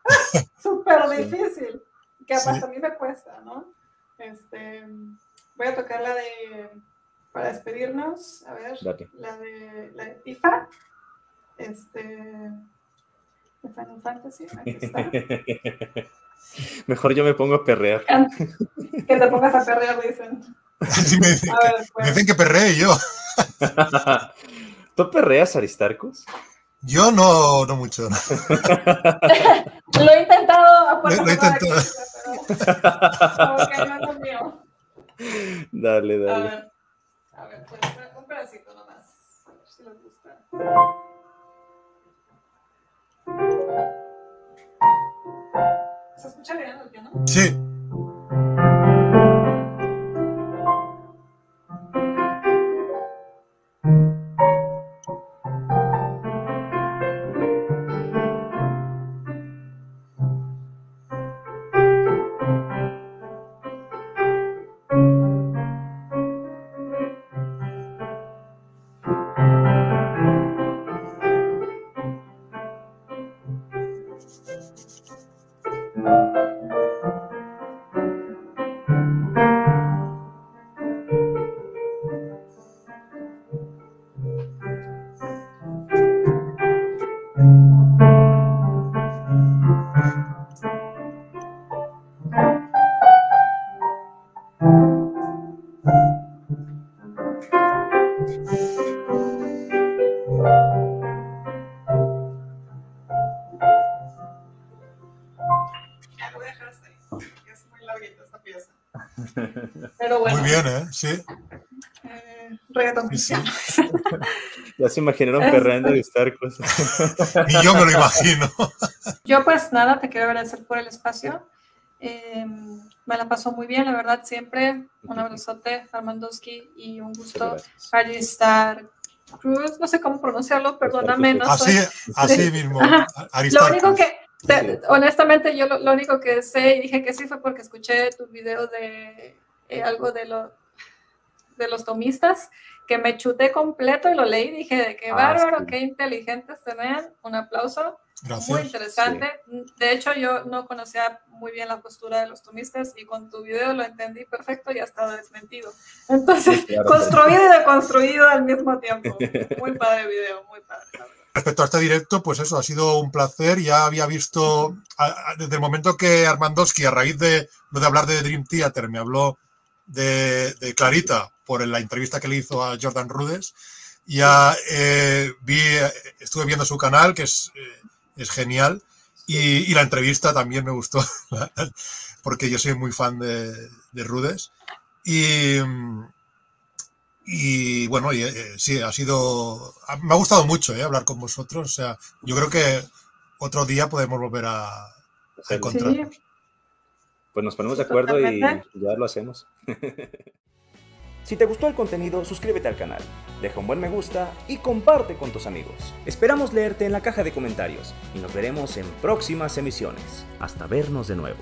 [LAUGHS] súper difícil, que a mí me cuesta, ¿no? Este, voy a tocar la de, para despedirnos, a ver, la de, la de IFA, este, de Final Fantasy, aquí está. [LAUGHS] [LAUGHS] Mejor yo me pongo a perrear. Que te pongas a perrear, dicen. [LAUGHS] Sí, me, dicen, que, me pues. dicen que perree yo. [LAUGHS] ¿Tú perreas, Aristarcos? Yo no, no mucho. lo he intentado a Lo, he intentado. Como que no es mío. Dale, dale. A ver, a ver pues, un pedacito nomás. A ver si les gusta. ¿Se escucha bien el piano? Sí. Sí. Eh, reggaetón [LAUGHS] ya se imaginaron perreando de estar cosas. [LAUGHS] Y yo me lo imagino. [LAUGHS] Yo pues nada, te quiero agradecer por el espacio. Em, me la pasó muy bien, la verdad, siempre. Un abrazote, Armandowski, y un gusto Aristar Cruz, no sé cómo pronunciarlo, perdóname. No así, así mismo. Lo único que, honestamente, yo lo, único que sé y dije que sí fue porque escuché tu video de eh, algo de lo de los tomistas que me chuté completo y lo leí dije, de qué ah, bárbaro, qué inteligentes se ven, un aplauso. Muy interesante. De hecho, yo no conocía muy bien la postura de los tomistas y con tu video lo entendí perfecto y hasta desmentido. Entonces, construido y deconstruido al mismo tiempo. Muy padre video, muy padre. Respecto a este directo, pues eso, ha sido un placer. Ya había visto, desde el momento que Armandowski, a raíz de, de hablar de Dream Theater, me habló de, de Clarita, por la entrevista que le hizo a Jordan Rudes. Ya eh, vi, estuve viendo su canal, que es, eh, es genial, y, la entrevista también me gustó, [LAUGHS] porque yo soy muy fan de, de Rudes. Y, y bueno, eh, sí, ha sido. Me ha gustado mucho hablar con vosotros. O sea, yo creo que otro día podemos volver a, a encontrarnos. Pues nos ponemos de acuerdo y ya lo hacemos. [LAUGHS] Si te gustó el contenido, suscríbete al canal, deja un buen me gusta y comparte con tus amigos. Esperamos leerte en la caja de comentarios y nos veremos en próximas emisiones. Hasta vernos de nuevo.